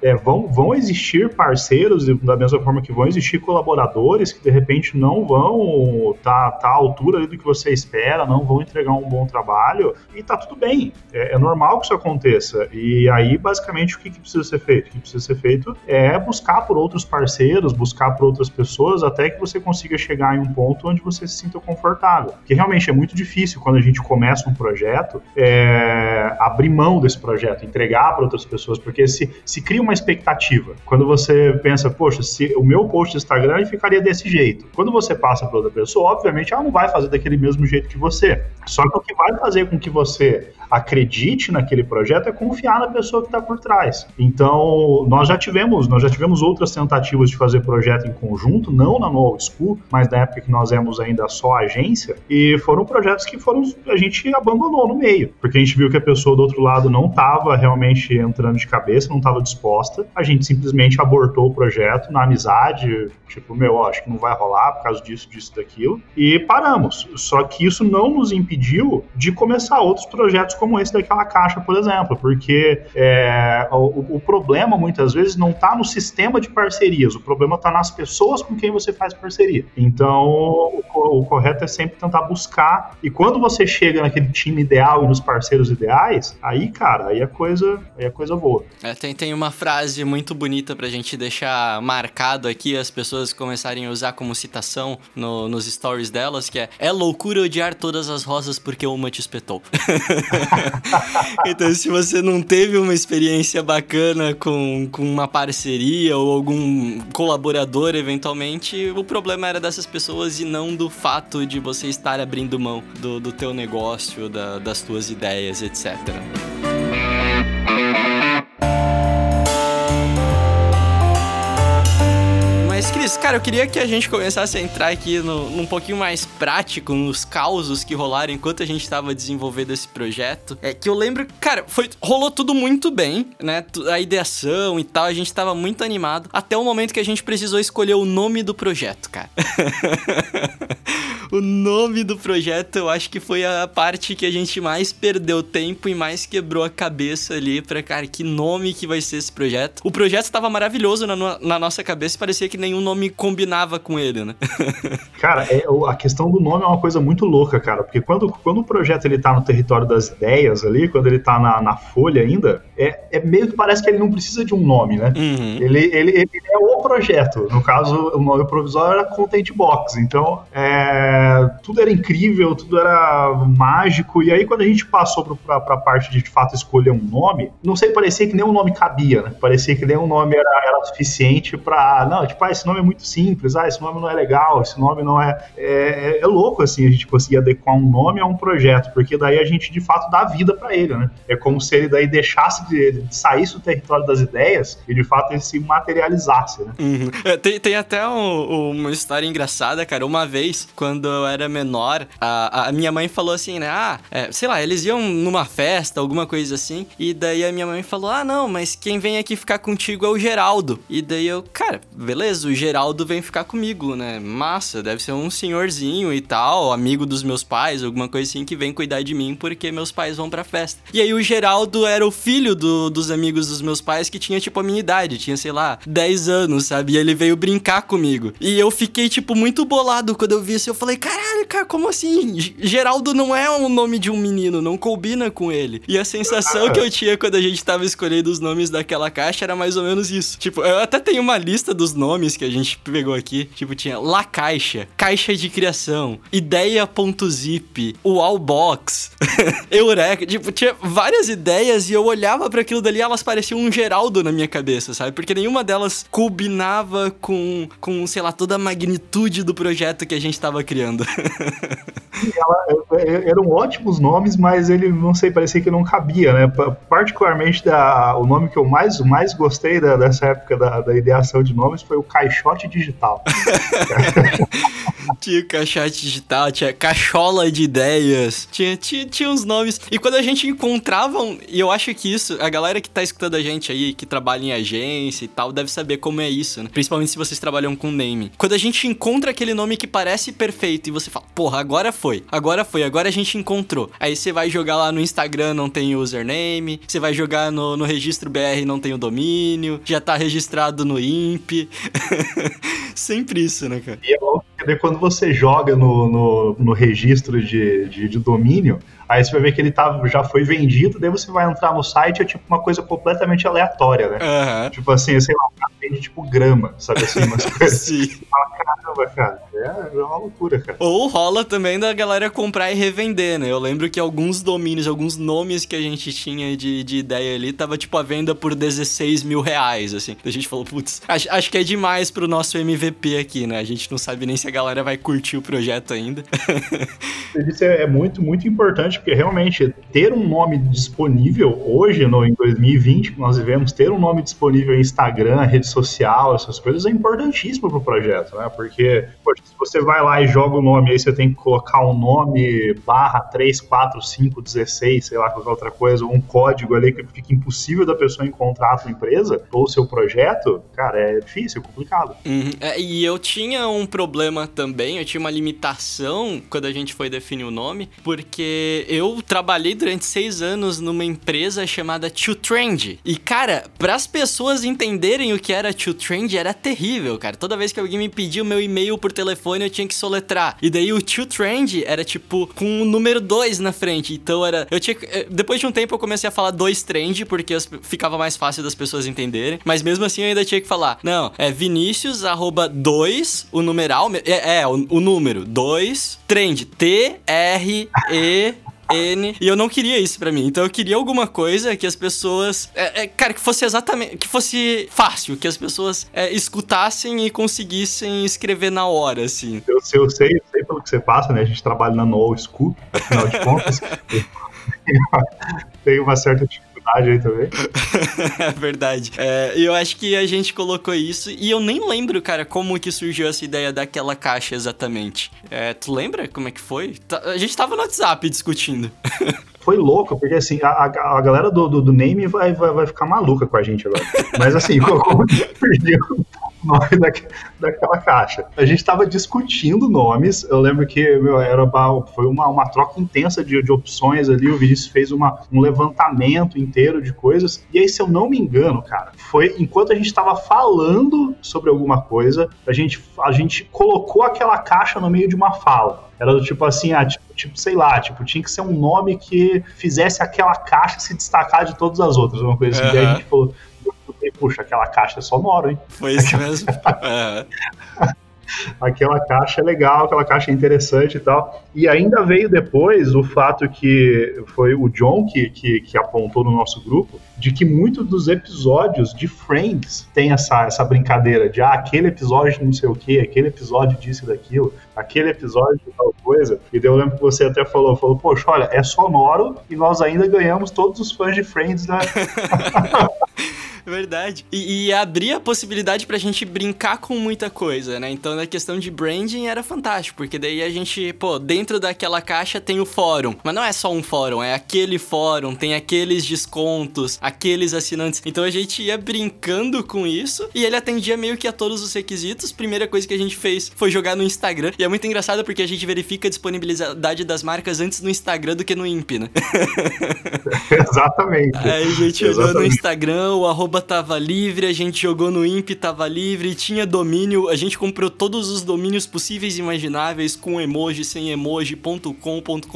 é, vão, vão existir parceiros parceiros, da mesma forma que vão existir colaboradores que de repente não vão estar tá, tá à altura do que você espera, não vão entregar um bom trabalho, e tá tudo bem. É, é normal que isso aconteça. E aí, basicamente, o que, que precisa ser feito? O que precisa ser feito é buscar por outros parceiros, buscar por outras pessoas, até que você consiga chegar em um ponto onde você se sinta confortável. Porque realmente é muito difícil quando a gente começa um projeto é, abrir mão desse projeto, entregar para outras pessoas, porque se, se cria uma expectativa. Quando você pensa, poxa, se o meu post no Instagram ficaria desse jeito. Quando você passa para outra pessoa, obviamente ela não vai fazer daquele mesmo jeito que você. Só que o que vai fazer com que você acredite naquele projeto é confiar na pessoa que está por trás. Então, nós já tivemos, nós já tivemos outras tentativas de fazer projeto em conjunto, não na No Old School, mas na época que nós éramos ainda só agência, e foram projetos que foram a gente abandonou no meio, porque a gente viu que a pessoa do outro lado não estava realmente entrando de cabeça, não estava disposta, a gente simplesmente abortou projeto na amizade, tipo, meu, acho que não vai rolar por causa disso, disso, daquilo, e paramos. Só que isso não nos impediu de começar outros projetos como esse daquela caixa, por exemplo, porque é, o, o, problema muitas vezes não está no sistema de parcerias, o problema está nas pessoas com quem você faz parceria. Então, o, o, correto é sempre tentar buscar, e quando você chega naquele time ideal e nos parceiros ideais, aí, cara, aí a coisa, aí a coisa voa. É, tem, tem uma frase muito bonita pra gente deixar marcado aqui, as pessoas começarem a usar como citação no, nos stories delas, que é é loucura odiar todas as rosas porque uma te espetou. então, se você não teve uma experiência bacana com, com uma parceria ou algum colaborador, eventualmente, o problema era dessas pessoas e não do fato de você estar abrindo mão do, do teu negócio, da, das tuas ideias, etc. Cris, cara, eu queria que a gente começasse a entrar aqui no, num pouquinho mais prático, nos causos que rolaram enquanto a gente estava desenvolvendo esse projeto. É que eu lembro, cara, foi, rolou tudo muito bem, né? A ideação e tal, a gente estava muito animado, até o momento que a gente precisou escolher o nome do projeto, cara. o nome do projeto eu acho que foi a parte que a gente mais perdeu tempo e mais quebrou a cabeça ali pra, cara, que nome que vai ser esse projeto. O projeto estava maravilhoso na, na nossa cabeça, parecia que nenhum nome nome combinava com ele, né? Cara, é, a questão do nome é uma coisa muito louca, cara, porque quando, quando o projeto ele tá no território das ideias ali, quando ele tá na, na folha ainda, é, é meio que parece que ele não precisa de um nome, né? Uhum. Ele, ele, ele é o projeto. No caso, o nome provisório era Content Box. Então, é, tudo era incrível, tudo era mágico. E aí, quando a gente passou pra, pra parte de de fato escolher um nome, não sei, parecia que nem um nome cabia, né? Parecia que nem um nome era, era suficiente pra. Não, tipo, ah, esse nome é muito simples, ah, esse nome não é legal, esse nome não é. É, é louco, assim, a gente conseguir adequar um nome a um projeto, porque daí a gente de fato dá vida para ele, né? É como se ele daí deixasse de, de saísse do território das ideias e de fato ele se materializasse, né? Uhum. É, tem, tem até um, uma história engraçada, cara. Uma vez, quando eu era menor, a, a minha mãe falou assim, né? Ah, é, sei lá, eles iam numa festa, alguma coisa assim. E daí a minha mãe falou: Ah, não, mas quem vem aqui ficar contigo é o Geraldo. E daí eu, cara, beleza, o Geraldo vem ficar comigo, né? Massa, deve ser um senhorzinho e tal, amigo dos meus pais, alguma coisa assim, que vem cuidar de mim porque meus pais vão pra festa. E aí o Geraldo era o filho do, dos amigos dos meus pais que tinha, tipo, a minha idade, tinha, sei lá, 10 anos, sabe? E ele veio brincar comigo. E eu fiquei, tipo, muito bolado quando eu vi isso. Eu falei, caralho, cara, como assim? Geraldo não é o nome de um menino, não combina com ele. E a sensação que eu tinha quando a gente tava escolhendo os nomes daquela caixa era mais ou menos isso. Tipo, eu até tenho uma lista dos nomes que a gente pegou aqui. Tipo, tinha La Caixa, Caixa de Criação, Ideia.zip, Wallbox, Eureka. Tipo, tinha várias ideias e eu olhava para aquilo dali e elas pareciam um Geraldo na minha cabeça, sabe? Porque nenhuma delas combinava com, com sei lá, toda a magnitude do projeto que a gente tava criando. Ela, eram ótimos nomes, mas ele, não sei, parecia que não cabia, né? Particularmente, da, o nome que eu mais, mais gostei da, dessa época da, da ideação de nomes foi o Caixote Digital. tinha caixote digital, tinha cachola de ideias, tinha, tinha, tinha uns nomes. E quando a gente encontrava, e eu acho que isso, a galera que tá escutando a gente aí, que trabalha em agência e tal, deve saber como é isso, né? Principalmente se vocês trabalham com name. Quando a gente encontra aquele nome que parece perfeito e você fala, porra, agora foi, agora foi, agora a gente encontrou. Aí você vai jogar lá no Instagram, não tem username, você vai jogar no, no registro BR, não tem o domínio, já tá registrado no INPE. Sempre isso, né, cara? E é louco, quando você joga no, no, no registro de, de, de domínio, Aí você vai ver que ele tá, já foi vendido, daí você vai entrar no site, é tipo uma coisa completamente aleatória, né? Uhum. Tipo assim, sei lá, vende tipo grama, sabe assim, umas coisas. Sim. Fala, caramba, cara, é, é uma loucura, cara. Ou rola também da galera comprar e revender, né? Eu lembro que alguns domínios, alguns nomes que a gente tinha de, de ideia ali, tava tipo a venda por 16 mil reais, assim. A gente falou, putz, acho, acho que é demais pro nosso MVP aqui, né? A gente não sabe nem se a galera vai curtir o projeto ainda. Isso é, é muito, muito importante, porque realmente ter um nome disponível hoje, no, em 2020, que nós vivemos, ter um nome disponível em Instagram, rede social, essas coisas é importantíssimo pro projeto, né? Porque, poxa, se você vai lá e joga o nome, aí você tem que colocar um nome barra 3, 4, 5, 16, sei lá, qualquer outra coisa, um código ali que fica impossível da pessoa encontrar a sua empresa ou o seu projeto, cara, é difícil, é complicado. Uhum. É, e eu tinha um problema também, eu tinha uma limitação quando a gente foi definir o nome, porque eu trabalhei durante seis anos numa empresa chamada Too Trend. E, cara, para as pessoas entenderem o que era Too Trend, era terrível, cara. Toda vez que alguém me pedia o meu e-mail por telefone, eu tinha que soletrar. E daí o Too Trend era tipo com o número 2 na frente. Então era. Eu tinha. Eh, depois de um tempo eu comecei a falar dois trend, porque ficava mais fácil das pessoas entenderem. Mas mesmo assim eu ainda tinha que falar. Não, é Vinícius arroba 2, o numeral. É, é o, o número 2, trend. T-R-E. N. E eu não queria isso para mim. Então eu queria alguma coisa que as pessoas. É, é, cara, que fosse exatamente. Que fosse fácil, que as pessoas é, escutassem e conseguissem escrever na hora, assim. Eu, eu, sei, eu sei pelo que você passa, né? A gente trabalha na No School, afinal de contas. tem uma certa dificuldade aí também. é verdade. É, eu acho que a gente colocou isso e eu nem lembro, cara, como que surgiu essa ideia daquela caixa exatamente. É, tu lembra como é que foi? Tá, a gente tava no WhatsApp discutindo. foi louco, porque assim, a, a, a galera do, do, do, Name vai, vai, vai ficar maluca com a gente agora. Mas assim, como surgiu, nome da, daquela caixa. A gente estava discutindo nomes. Eu lembro que meu, era foi uma, uma troca intensa de, de opções ali. O Vinícius fez uma, um levantamento inteiro de coisas. E aí, se eu não me engano, cara, foi enquanto a gente estava falando sobre alguma coisa, a gente, a gente colocou aquela caixa no meio de uma fala. Era do tipo assim, ah, tipo, tipo, sei lá, tipo, tinha que ser um nome que fizesse aquela caixa se destacar de todas as outras, uma coisa assim. Uhum. Daí a gente falou, puxa, aquela caixa é sonora, hein? Foi isso mesmo. uhum. aquela caixa é legal, aquela caixa é interessante e tal. E ainda veio depois o fato que foi o John que, que, que apontou no nosso grupo, de que muitos dos episódios de Friends tem essa, essa brincadeira de ah, aquele episódio de não sei o que, aquele episódio disso e daquilo, aquele episódio de tal coisa. E daí eu lembro que você até falou, falou, poxa, olha, é sonoro e nós ainda ganhamos todos os fãs de Friends, né? Verdade. E, e abria a possibilidade pra gente brincar com muita coisa, né? Então, na questão de branding era fantástico, porque daí a gente, pô, dentro daquela caixa tem o fórum. Mas não é só um fórum, é aquele fórum, tem aqueles descontos, aqueles assinantes. Então a gente ia brincando com isso e ele atendia meio que a todos os requisitos. Primeira coisa que a gente fez foi jogar no Instagram. E é muito engraçado porque a gente verifica a disponibilidade das marcas antes no Instagram do que no IMP, né? Exatamente. Aí a gente olhou no Instagram, o arroba tava livre, a gente jogou no Imp, tava livre, tinha domínio, a gente comprou todos os domínios possíveis e imagináveis com emoji, sem emoji.com.com.br.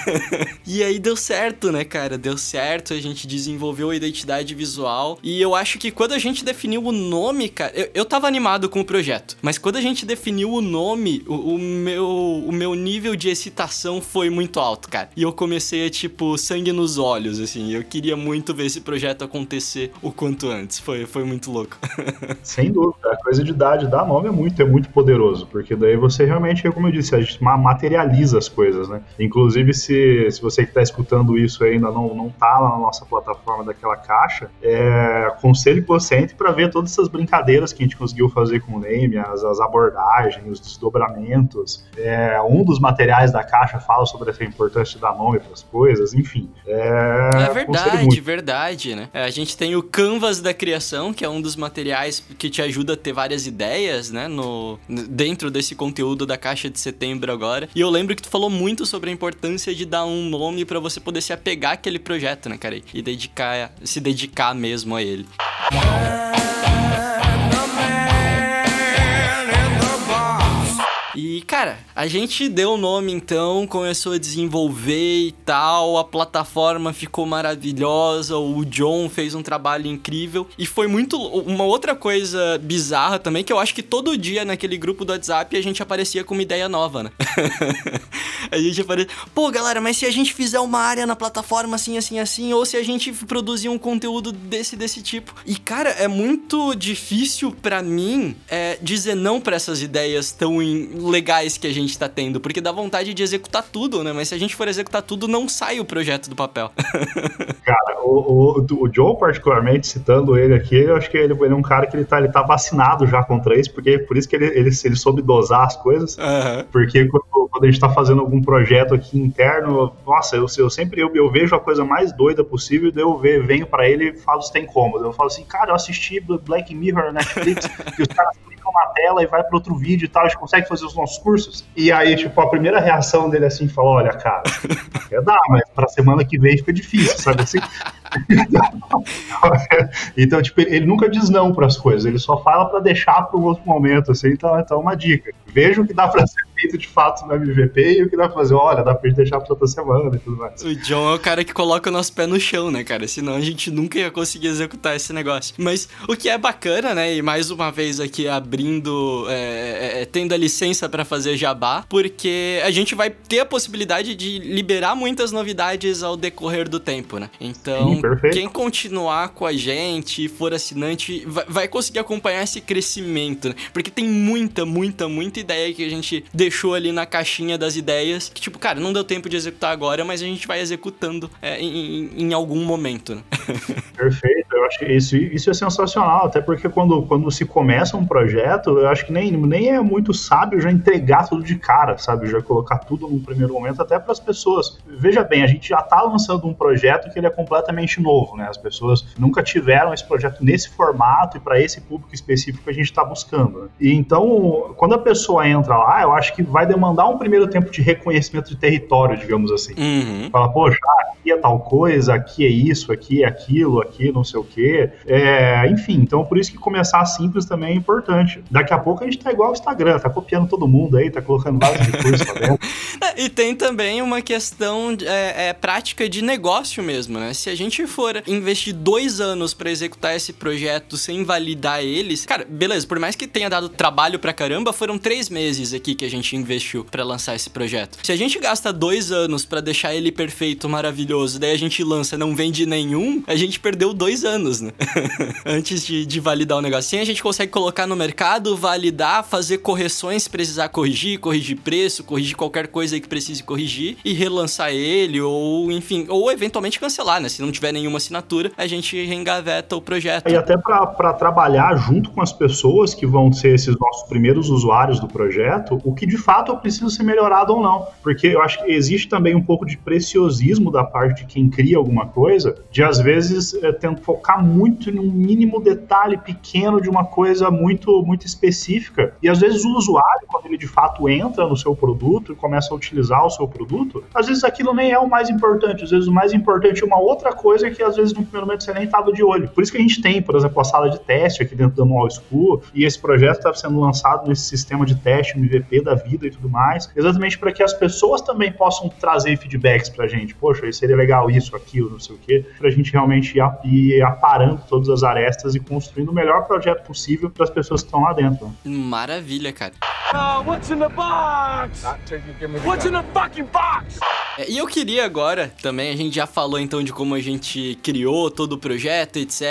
e aí deu certo, né, cara? Deu certo, a gente desenvolveu a identidade visual. E eu acho que quando a gente definiu o nome, cara, eu, eu tava animado com o projeto, mas quando a gente definiu o nome, o, o meu, o meu nível de excitação foi muito alto, cara. E eu comecei a, tipo, sangue nos olhos, assim. Eu queria muito ver esse projeto acontecer acontecer o quanto antes. Foi, foi muito louco. Sem dúvida. A coisa de idade dar nome é muito, é muito poderoso, porque daí você realmente, como eu disse, a gente materializa as coisas, né? Inclusive, se, se você que está escutando isso ainda não, não tá lá na nossa plataforma daquela caixa, é, aconselho que você entre para ver todas essas brincadeiras que a gente conseguiu fazer com o name, as, as abordagens, os desdobramentos. É, um dos materiais da caixa fala sobre essa importância de dar nome para as coisas, enfim. É, é verdade, verdade, né? É, a gente tem o Canvas da criação, que é um dos materiais que te ajuda a ter várias ideias, né, no dentro desse conteúdo da caixa de setembro agora. E eu lembro que tu falou muito sobre a importância de dar um nome para você poder se apegar àquele projeto, né, cara, e dedicar, se dedicar mesmo a ele. E, cara, a gente deu o nome então, começou a desenvolver e tal, a plataforma ficou maravilhosa, o John fez um trabalho incrível e foi muito. Uma outra coisa bizarra também, que eu acho que todo dia naquele grupo do WhatsApp a gente aparecia com uma ideia nova, né? a gente aparecia. Pô, galera, mas se a gente fizer uma área na plataforma assim, assim, assim, ou se a gente produzir um conteúdo desse, desse tipo. E, cara, é muito difícil para mim é, dizer não para essas ideias tão legais que a gente tá tendo, porque dá vontade de executar tudo, né? Mas se a gente for executar tudo, não sai o projeto do papel. Cara, o, o, o John, particularmente, citando ele aqui, eu acho que ele, ele, é um cara que ele tá, ele tá vacinado já contra isso, porque por isso que ele, ele, ele soube dosar as coisas, uhum. porque quando, quando, a gente tá fazendo algum projeto aqui interno, nossa, eu, eu sempre eu, eu vejo a coisa mais doida possível, daí eu ver, venho para ele e falo se tem como. Eu falo assim, cara, eu assisti Black Mirror na Netflix, e os caras uma tela e vai para outro vídeo e tal, a gente consegue fazer os nossos cursos. E aí, tipo, a primeira reação dele assim, falou: olha, cara, quer dar, mas pra semana que vem fica difícil, sabe assim? então, tipo, ele nunca diz não para as coisas, ele só fala para deixar para um outro momento, assim, então, então é uma dica. Veja o que dá para ser feito de fato no MVP e o que dá pra fazer, olha, dá pra gente deixar pra outra semana e tudo mais. O John é o cara que coloca o nosso pé no chão, né, cara? Senão a gente nunca ia conseguir executar esse negócio. Mas o que é bacana, né, e mais uma vez aqui abrindo, é, é, é tendo a licença para fazer jabá, porque a gente vai ter a possibilidade de liberar muitas novidades ao decorrer do tempo, né? Então, Sim, quem continuar com a gente e for assinante vai, vai conseguir acompanhar esse crescimento, né? Porque tem muita, muita, muita ideia que a gente deixou ali na caixinha das ideias que, tipo, cara, não deu tempo de executar agora, mas a gente vai executando é, em, em, algum momento, né? Perfeito. Eu acho que isso, isso é sensacional, até porque quando, quando se começa um projeto, eu acho que nem, nem é muito sábio já entregar tudo de cara, sabe? Já colocar tudo num primeiro momento, até para as pessoas. Veja bem, a gente já está lançando um projeto que ele é completamente novo, né? As pessoas nunca tiveram esse projeto nesse formato e para esse público específico que a gente está buscando. Né? E então, quando a pessoa entra lá, eu acho que vai demandar um primeiro tempo de reconhecimento de território, digamos assim. Uhum. Fala, poxa, aqui é tal coisa, aqui é isso, aqui é aquilo, aqui não sei o quê. É, enfim, então por isso que começar simples também é importante. Daqui a pouco a gente tá igual o Instagram, tá copiando todo mundo aí, tá colocando vários recursos lá dentro. E tem também uma questão é, é, prática de negócio mesmo, né? Se a gente for investir dois anos para executar esse projeto sem validar eles, cara, beleza, por mais que tenha dado trabalho pra caramba, foram três meses aqui que a gente investiu para lançar esse projeto. Se a gente gasta dois anos para deixar ele perfeito, maravilhoso, daí a gente lança não vende nenhum, a gente perdeu dois anos, né? Antes de, de validar o negocinho, a gente consegue colocar no mercado, validar, fazer correções se precisar corrigir, corrigir preço, corrigir qualquer coisa que precise corrigir e relançar ele, ou enfim, ou eventualmente cancelar, né? Se não tiver nenhuma assinatura, a gente reengaveta o projeto. E até para trabalhar junto com as pessoas que vão ser esses nossos primeiros usuários do projeto, o que de fato precisa ser melhorado ou não. Porque eu acho que existe também um pouco de preciosismo da parte de quem cria alguma coisa, de às vezes é, focar muito num mínimo detalhe pequeno de uma coisa muito, muito específica. E às vezes o usuário, quando ele de fato entra no seu produto e começa a utilizar o seu produto, às vezes aquilo nem é o mais importante. Às vezes o mais importante é uma outra coisa que às vezes no primeiro momento você nem estava de olho. Por isso que a gente tem, por exemplo, a sala de teste aqui dentro da Manual School e esse projeto está sendo lançado nesse sistema de teste, MVP da vida e tudo mais, exatamente para que as pessoas também possam trazer feedbacks para a gente. Poxa, seria legal isso, aquilo, não sei o quê, para a gente realmente ir aparando todas as arestas e construindo o melhor projeto possível para as pessoas que estão lá dentro. Maravilha, cara. Uh, what's in the box? What's in the fucking box? É, e eu queria agora também, a gente já falou então de como a gente criou todo o projeto, etc.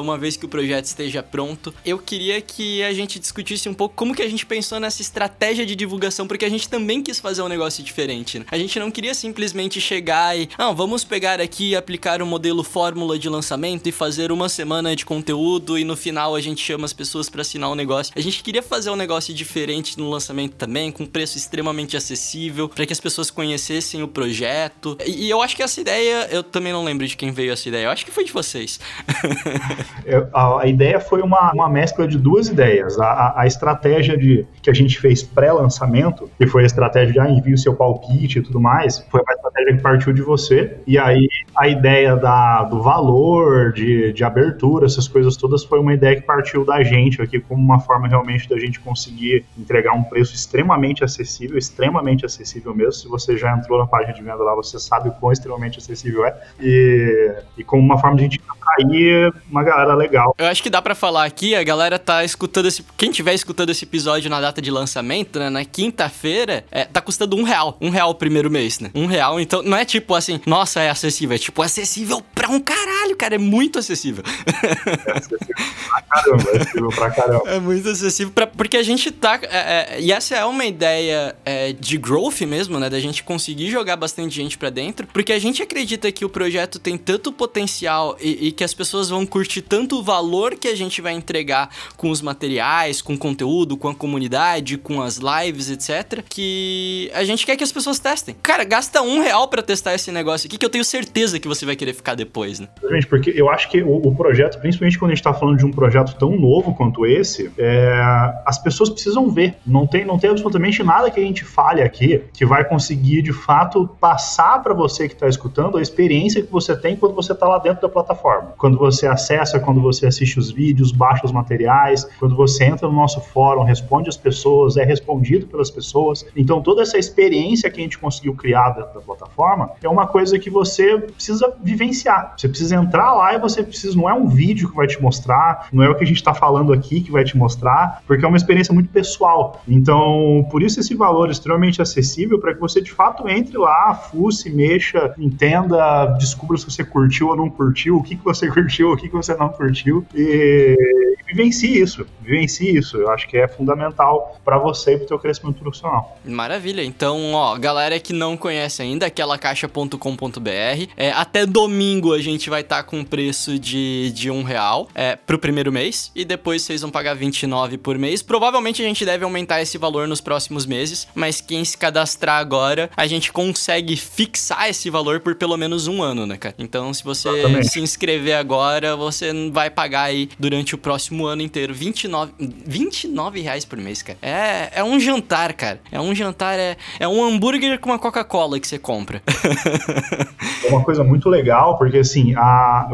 Uma vez que o projeto esteja pronto, eu queria que a gente discutisse um pouco como que a gente pensou nessa estratégia de divulgação, porque a gente também quis fazer um negócio diferente. Né? A gente não queria simplesmente chegar e, não, vamos pegar aqui e aplicar o um modelo fórmula de lançamento e fazer uma semana de conteúdo e no final a gente chama as pessoas para assinar o um negócio. A gente queria fazer um negócio diferente no lançamento também, com preço extremamente acessível, para que as pessoas conhecessem o projeto. E, e, eu acho que essa ideia, eu também não lembro de quem veio essa ideia. Eu acho que foi de vocês. É, a, a, ideia foi uma, uma mescla de duas ideias. A, a, a estratégia de que a gente fez pré-lançamento, que foi a estratégia de ah, o seu palpite e tudo mais, foi uma estratégia que partiu de você. E aí a ideia da, do valor, de, de abertura, essas coisas todas, foi uma ideia que partiu da gente aqui, como uma forma realmente da gente conseguir entregar um preço extremamente acessível, extremamente acessível mesmo. Se você já entrou na página de venda lá, você sabe o quão extremamente acessível é. E, e como uma forma de a gente atrair uma galera legal. Eu acho que dá para falar aqui, a galera tá escutando esse. Quem tiver escutando esse episódio na data de lançamento, né? Na quinta-feira, é, tá custando um real. Um real o primeiro mês, né? Um real. Então não é tipo assim, nossa, é acessível. É tipo acessível pra um caralho, cara. É muito acessível. É acessível pra caramba, é acessível pra caramba. É muito acessível, pra, porque a gente tá. É, é, e essa é uma ideia é, de growth mesmo, né? Da gente conseguir jogar bastante gente pra dentro. Porque a gente acredita que o projeto tem tanto potencial e, e que as pessoas vão curtir tanto o valor que a gente vai entregar com os materiais, com o conteúdo, com a comunidade, com as lives, etc. Que a gente quer que as pessoas testem. Cara, gasta um real para testar esse negócio aqui que eu tenho certeza que você vai querer ficar depois, né? Gente, porque eu acho que o, o projeto, principalmente quando a gente tá falando de um projeto tão novo quanto esse, é, as pessoas precisam ver. Não tem, não tem absolutamente nada que a gente fale aqui que vai conseguir de fato passar para você que está escutando a experiência que você tem quando você está lá dentro da plataforma quando você acessa, quando você assiste os vídeos, baixa os materiais, quando você entra no nosso fórum, responde as pessoas, é respondido pelas pessoas. Então, toda essa experiência que a gente conseguiu criar dentro da plataforma é uma coisa que você precisa vivenciar. Você precisa entrar lá e você precisa, não é um vídeo que vai te mostrar, não é o que a gente está falando aqui que vai te mostrar, porque é uma experiência muito pessoal. Então, por isso esse valor extremamente acessível para que você de fato entre lá, fuce, mexa, entenda, descubra se você curtiu ou não curtiu, o que, que você curtiu, o que, que você não curtiu. E vivencie isso, vivencie isso. Eu acho que é fundamental para você e para o teu crescimento profissional. Maravilha. Então, ó, galera que não conhece ainda, aquela caixa.com.br, é, até domingo a gente vai estar tá com preço de, de um real é, pro primeiro mês e depois vocês vão pagar 29 por mês. Provavelmente a gente deve aumentar esse valor nos próximos meses, mas quem se cadastrar agora, a gente consegue fixar esse valor por pelo menos um ano, né, cara? Então, se você Exatamente. se inscrever agora, você vai pagar aí durante o próximo ano inteiro 29, 29 reais por mês, cara. É, é um jantar, cara. É um jantar, é, é um hambúrguer com uma Coca-Cola que você compra. é uma coisa muito legal, porque assim, a,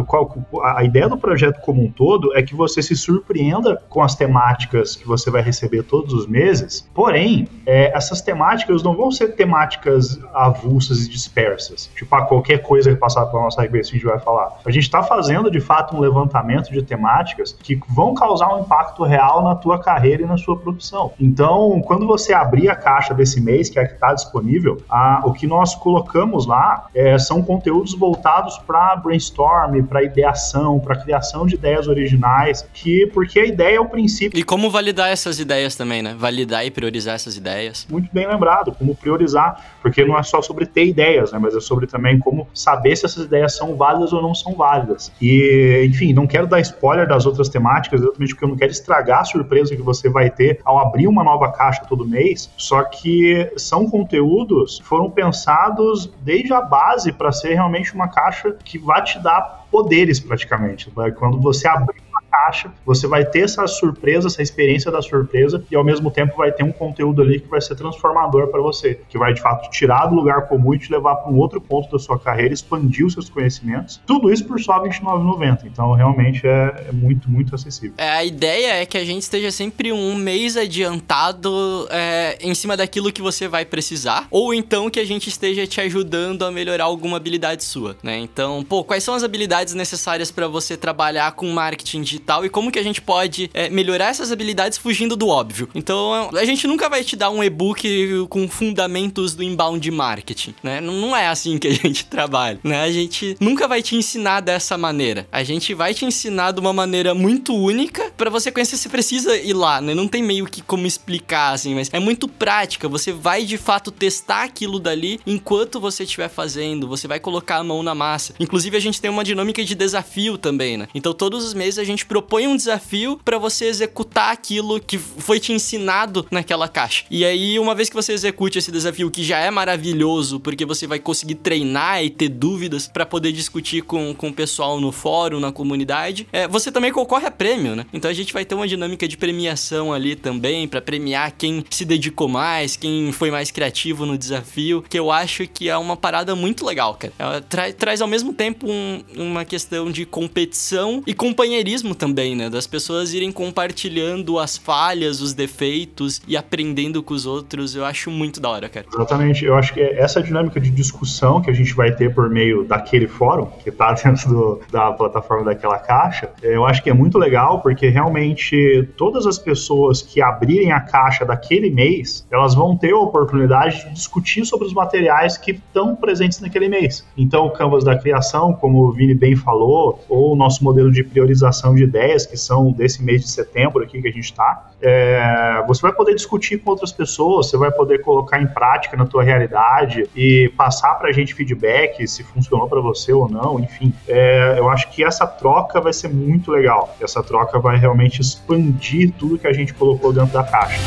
a ideia do projeto como um todo é que você se surpreenda com as temáticas que você vai receber todos os meses, porém, é, essas temáticas não vão ser temáticas avulsas e dispersas. Tipo, a qualquer coisa que passar pela nossa cabeça a gente vai falar. A gente está fazendo, de fato, um levantamento de temáticas que vão causar um impacto real na tua carreira e na sua profissão. Então, quando você abrir a caixa desse mês, que é que está disponível, a, o que nós colocamos lá é, são conteúdos voltados para brainstorm, para ideação, para criação de ideias originais, que porque a ideia é o princípio. E como validar essas ideias também, né? Validar e priorizar essas ideias. Muito bem lembrado, como priorizar, porque não é só sobre ter ideias, né? Mas é sobre também como saber se essas ideias são válidas ou não são válidas. E, enfim, não quero dar spoiler das outras temáticas, exatamente porque eu não quero estragar a surpresa que você vai ter ao abrir uma nova caixa todo mês, só que são conteúdos que foram pensados desde a base para ser realmente uma caixa que vai te dar poderes praticamente. Quando você abrir caixa, você vai ter essa surpresa, essa experiência da surpresa e ao mesmo tempo vai ter um conteúdo ali que vai ser transformador para você, que vai de fato tirar do lugar comum e te levar para um outro ponto da sua carreira, expandir os seus conhecimentos. Tudo isso por só R$29,90. Então realmente é, é, muito, muito acessível. É, a ideia é que a gente esteja sempre um mês adiantado é, em cima daquilo que você vai precisar, ou então que a gente esteja te ajudando a melhorar alguma habilidade sua, né? Então, pô, quais são as habilidades necessárias para você trabalhar com marketing digital? Digital e como que a gente pode é, melhorar essas habilidades fugindo do óbvio. Então, a gente nunca vai te dar um e-book com fundamentos do inbound marketing, né? Não é assim que a gente trabalha, né? A gente nunca vai te ensinar dessa maneira. A gente vai te ensinar de uma maneira muito única. Para você conhecer, você precisa ir lá, né? Não tem meio que como explicar, assim, mas é muito prática. Você vai de fato testar aquilo dali enquanto você estiver fazendo. Você vai colocar a mão na massa. Inclusive, a gente tem uma dinâmica de desafio também, né? Então, todos os meses a gente propõe um desafio para você executar aquilo que foi te ensinado naquela caixa. E aí, uma vez que você execute esse desafio, que já é maravilhoso, porque você vai conseguir treinar e ter dúvidas para poder discutir com, com o pessoal no fórum, na comunidade, é, você também concorre a prêmio, né? Então a gente vai ter uma dinâmica de premiação ali também, para premiar quem se dedicou mais, quem foi mais criativo no desafio, que eu acho que é uma parada muito legal, cara. Ela tra traz ao mesmo tempo um, uma questão de competição e companheirismo também também, né? Das pessoas irem compartilhando as falhas, os defeitos e aprendendo com os outros. Eu acho muito da hora, cara. Exatamente. Eu acho que essa dinâmica de discussão que a gente vai ter por meio daquele fórum, que tá dentro do, da plataforma daquela caixa, eu acho que é muito legal porque realmente todas as pessoas que abrirem a caixa daquele mês, elas vão ter a oportunidade de discutir sobre os materiais que estão presentes naquele mês. Então, o Canvas da Criação, como o Vini bem falou, ou o nosso modelo de priorização de ideias que são desse mês de setembro aqui que a gente está, é, você vai poder discutir com outras pessoas, você vai poder colocar em prática na tua realidade e passar para a gente feedback se funcionou para você ou não, enfim. É, eu acho que essa troca vai ser muito legal. Essa troca vai realmente expandir tudo que a gente colocou dentro da caixa.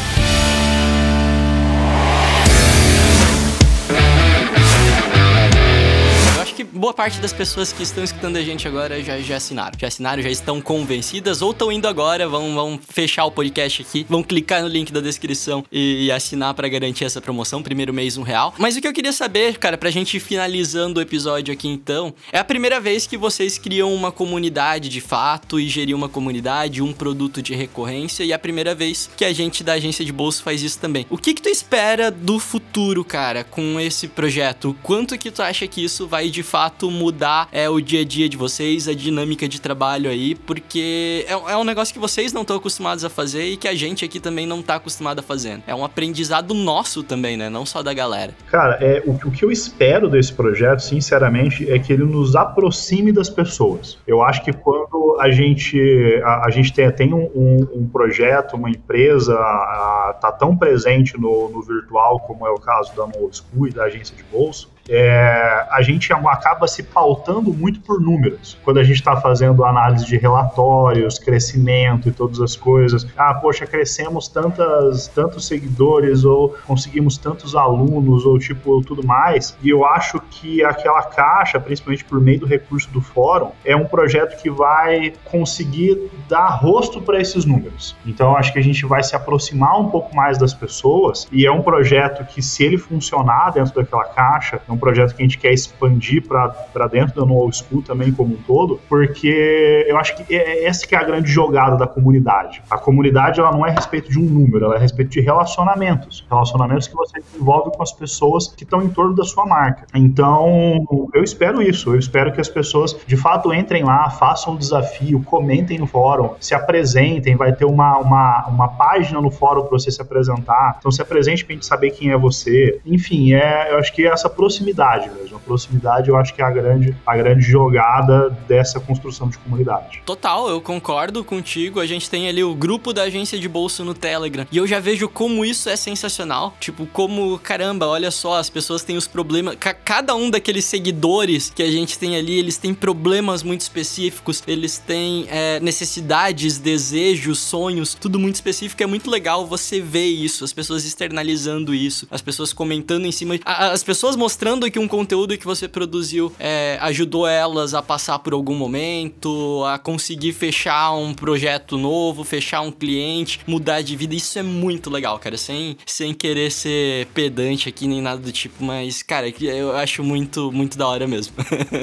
Boa parte das pessoas que estão escutando a gente agora já, já assinaram. Já assinaram, já estão convencidas ou estão indo agora, vão, vão fechar o podcast aqui, vão clicar no link da descrição e, e assinar para garantir essa promoção, primeiro mês um real. Mas o que eu queria saber, cara, pra gente finalizando o episódio aqui então, é a primeira vez que vocês criam uma comunidade de fato e gerir uma comunidade, um produto de recorrência e é a primeira vez que a gente da agência de bolsa faz isso também. O que que tu espera do futuro, cara, com esse projeto? Quanto que tu acha que isso vai de fato fato mudar é, o dia a dia de vocês, a dinâmica de trabalho aí, porque é, é um negócio que vocês não estão acostumados a fazer e que a gente aqui também não tá acostumado a fazer. É um aprendizado nosso também, né? Não só da galera. Cara, é, o, o que eu espero desse projeto, sinceramente, é que ele nos aproxime das pessoas. Eu acho que quando a gente, a, a gente tem, tem um, um, um, projeto, uma empresa, a, tá tão presente no, no virtual, como é o caso da No School e da agência de bolso, é, a gente acaba se pautando muito por números. Quando a gente está fazendo análise de relatórios, crescimento e todas as coisas. Ah, poxa, crescemos tantas, tantos seguidores ou conseguimos tantos alunos ou tipo tudo mais. E eu acho que aquela caixa, principalmente por meio do recurso do fórum, é um projeto que vai conseguir dar rosto para esses números. Então acho que a gente vai se aproximar um pouco mais das pessoas e é um projeto que se ele funcionar dentro daquela caixa, é um projeto que a gente quer expandir para dentro da No School também como um todo, porque eu acho que é, é essa que é a grande jogada da comunidade. A comunidade ela não é a respeito de um número, ela é a respeito de relacionamentos, relacionamentos que você desenvolve com as pessoas que estão em torno da sua marca. Então, eu espero isso, eu espero que as pessoas de fato entrem lá, façam o desafio, comentem no fórum, se apresentem, vai ter uma, uma, uma página no fórum para você se apresentar, então se apresente para a gente saber quem é você. Enfim, é, eu acho que essa proximidade proximidade mesmo. A proximidade eu acho que é a grande, a grande jogada dessa construção de comunidade. Total, eu concordo contigo. A gente tem ali o grupo da agência de bolso no Telegram. E eu já vejo como isso é sensacional. Tipo, como, caramba, olha só, as pessoas têm os problemas. Cada um daqueles seguidores que a gente tem ali, eles têm problemas muito específicos, eles têm é, necessidades, desejos, sonhos, tudo muito específico. É muito legal você ver isso, as pessoas externalizando isso, as pessoas comentando em cima, as pessoas mostrando que um conteúdo que você produziu é, ajudou elas a passar por algum momento, a conseguir fechar um projeto novo, fechar um cliente, mudar de vida. Isso é muito legal, cara. Sem, sem querer ser pedante aqui nem nada do tipo, mas, cara, eu acho muito, muito da hora mesmo.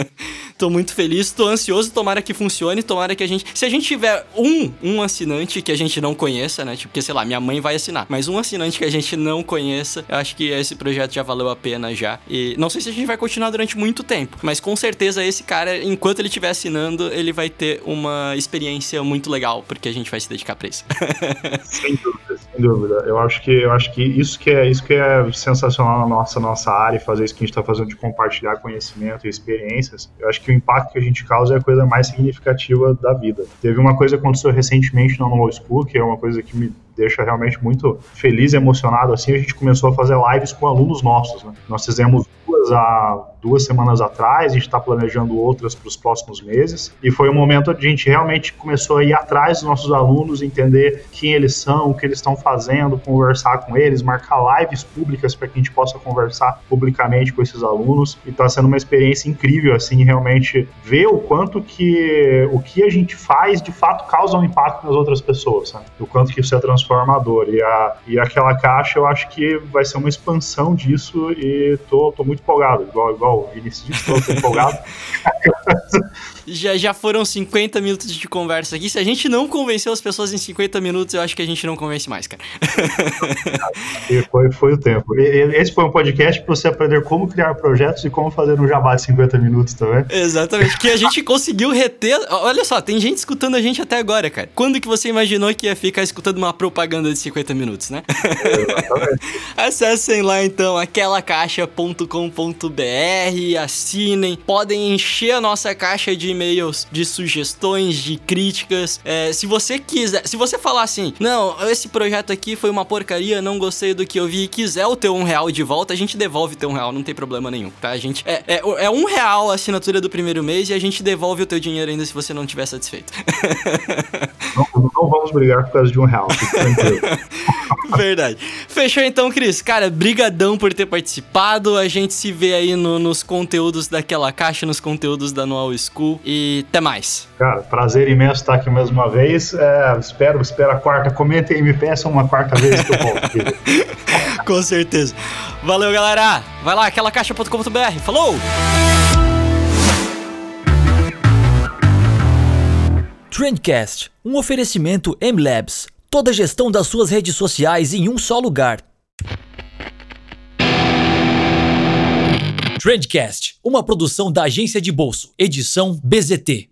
tô muito feliz, tô ansioso, tomara que funcione, tomara que a gente. Se a gente tiver um, um assinante que a gente não conheça, né? Tipo, porque, sei lá, minha mãe vai assinar, mas um assinante que a gente não conheça, eu acho que esse projeto já valeu a pena já. E não sei se a gente vai continuar durante muito tempo, mas com certeza esse cara, enquanto ele estiver assinando, ele vai ter uma experiência muito legal, porque a gente vai se dedicar pra isso. sem dúvida, sem dúvida. Eu acho que, eu acho que isso que é, isso que é sensacional na nossa, nossa área, fazer isso que a gente está fazendo de compartilhar conhecimento e experiências. Eu acho que o impacto que a gente causa é a coisa mais significativa da vida. Teve uma coisa que aconteceu recentemente no No School, que é uma coisa que me deixa realmente muito feliz emocionado. Assim, a gente começou a fazer lives com alunos nossos. Né? Nós fizemos duas há duas semanas atrás, a gente está planejando outras para os próximos meses, e foi um momento onde a gente realmente começou a ir atrás dos nossos alunos, entender quem eles são, o que eles estão fazendo, conversar com eles, marcar lives públicas para que a gente possa conversar publicamente com esses alunos, e está sendo uma experiência incrível, assim, realmente ver o quanto que o que a gente faz de fato causa um impacto nas outras pessoas, sabe? o quanto que isso é transformador, e, a, e aquela caixa eu acho que vai ser uma expansão disso, e tô, tô muito empolgado, igual, igual o Vinícius disse, estou empolgado. já, já foram 50 minutos de conversa aqui. Se a gente não convenceu as pessoas em 50 minutos, eu acho que a gente não convence mais, cara. e foi, foi o tempo. Esse foi um podcast para você aprender como criar projetos e como fazer um jabá de 50 minutos também. Exatamente. Que a gente conseguiu reter. Olha só, tem gente escutando a gente até agora, cara. Quando que você imaginou que ia ficar escutando uma propaganda de 50 minutos, né? Acessem lá então aquelacaixa.com.br, assinem, podem encher a nossa caixa de e-mails de sugestões, de críticas. É, se você quiser, se você falar assim, não, esse projeto aqui foi uma porcaria, não gostei do que eu vi e quiser o teu um real de volta, a gente devolve o teu um real, não tem problema nenhum, tá? A gente é, é, é um real a assinatura do primeiro mês e a gente devolve o teu dinheiro ainda se você não tiver satisfeito. Não, não vamos brigar por causa de um real. Verdade. Fechou então, Cris. Cara, brigadão por ter participado. A gente se vê aí no, nos conteúdos daquela caixa, nos conteúdos da Noal School. E até mais. Cara, prazer imenso estar aqui mais uma vez. É, espero, espero a quarta. Comentem e me peçam uma quarta vez que eu volto. Com certeza. Valeu, galera. Vai lá, aquelacaixa.com.br. Falou! Trendcast, um oferecimento M-Labs. Toda a gestão das suas redes sociais em um só lugar. Trendcast, uma produção da agência de bolso, edição BZT.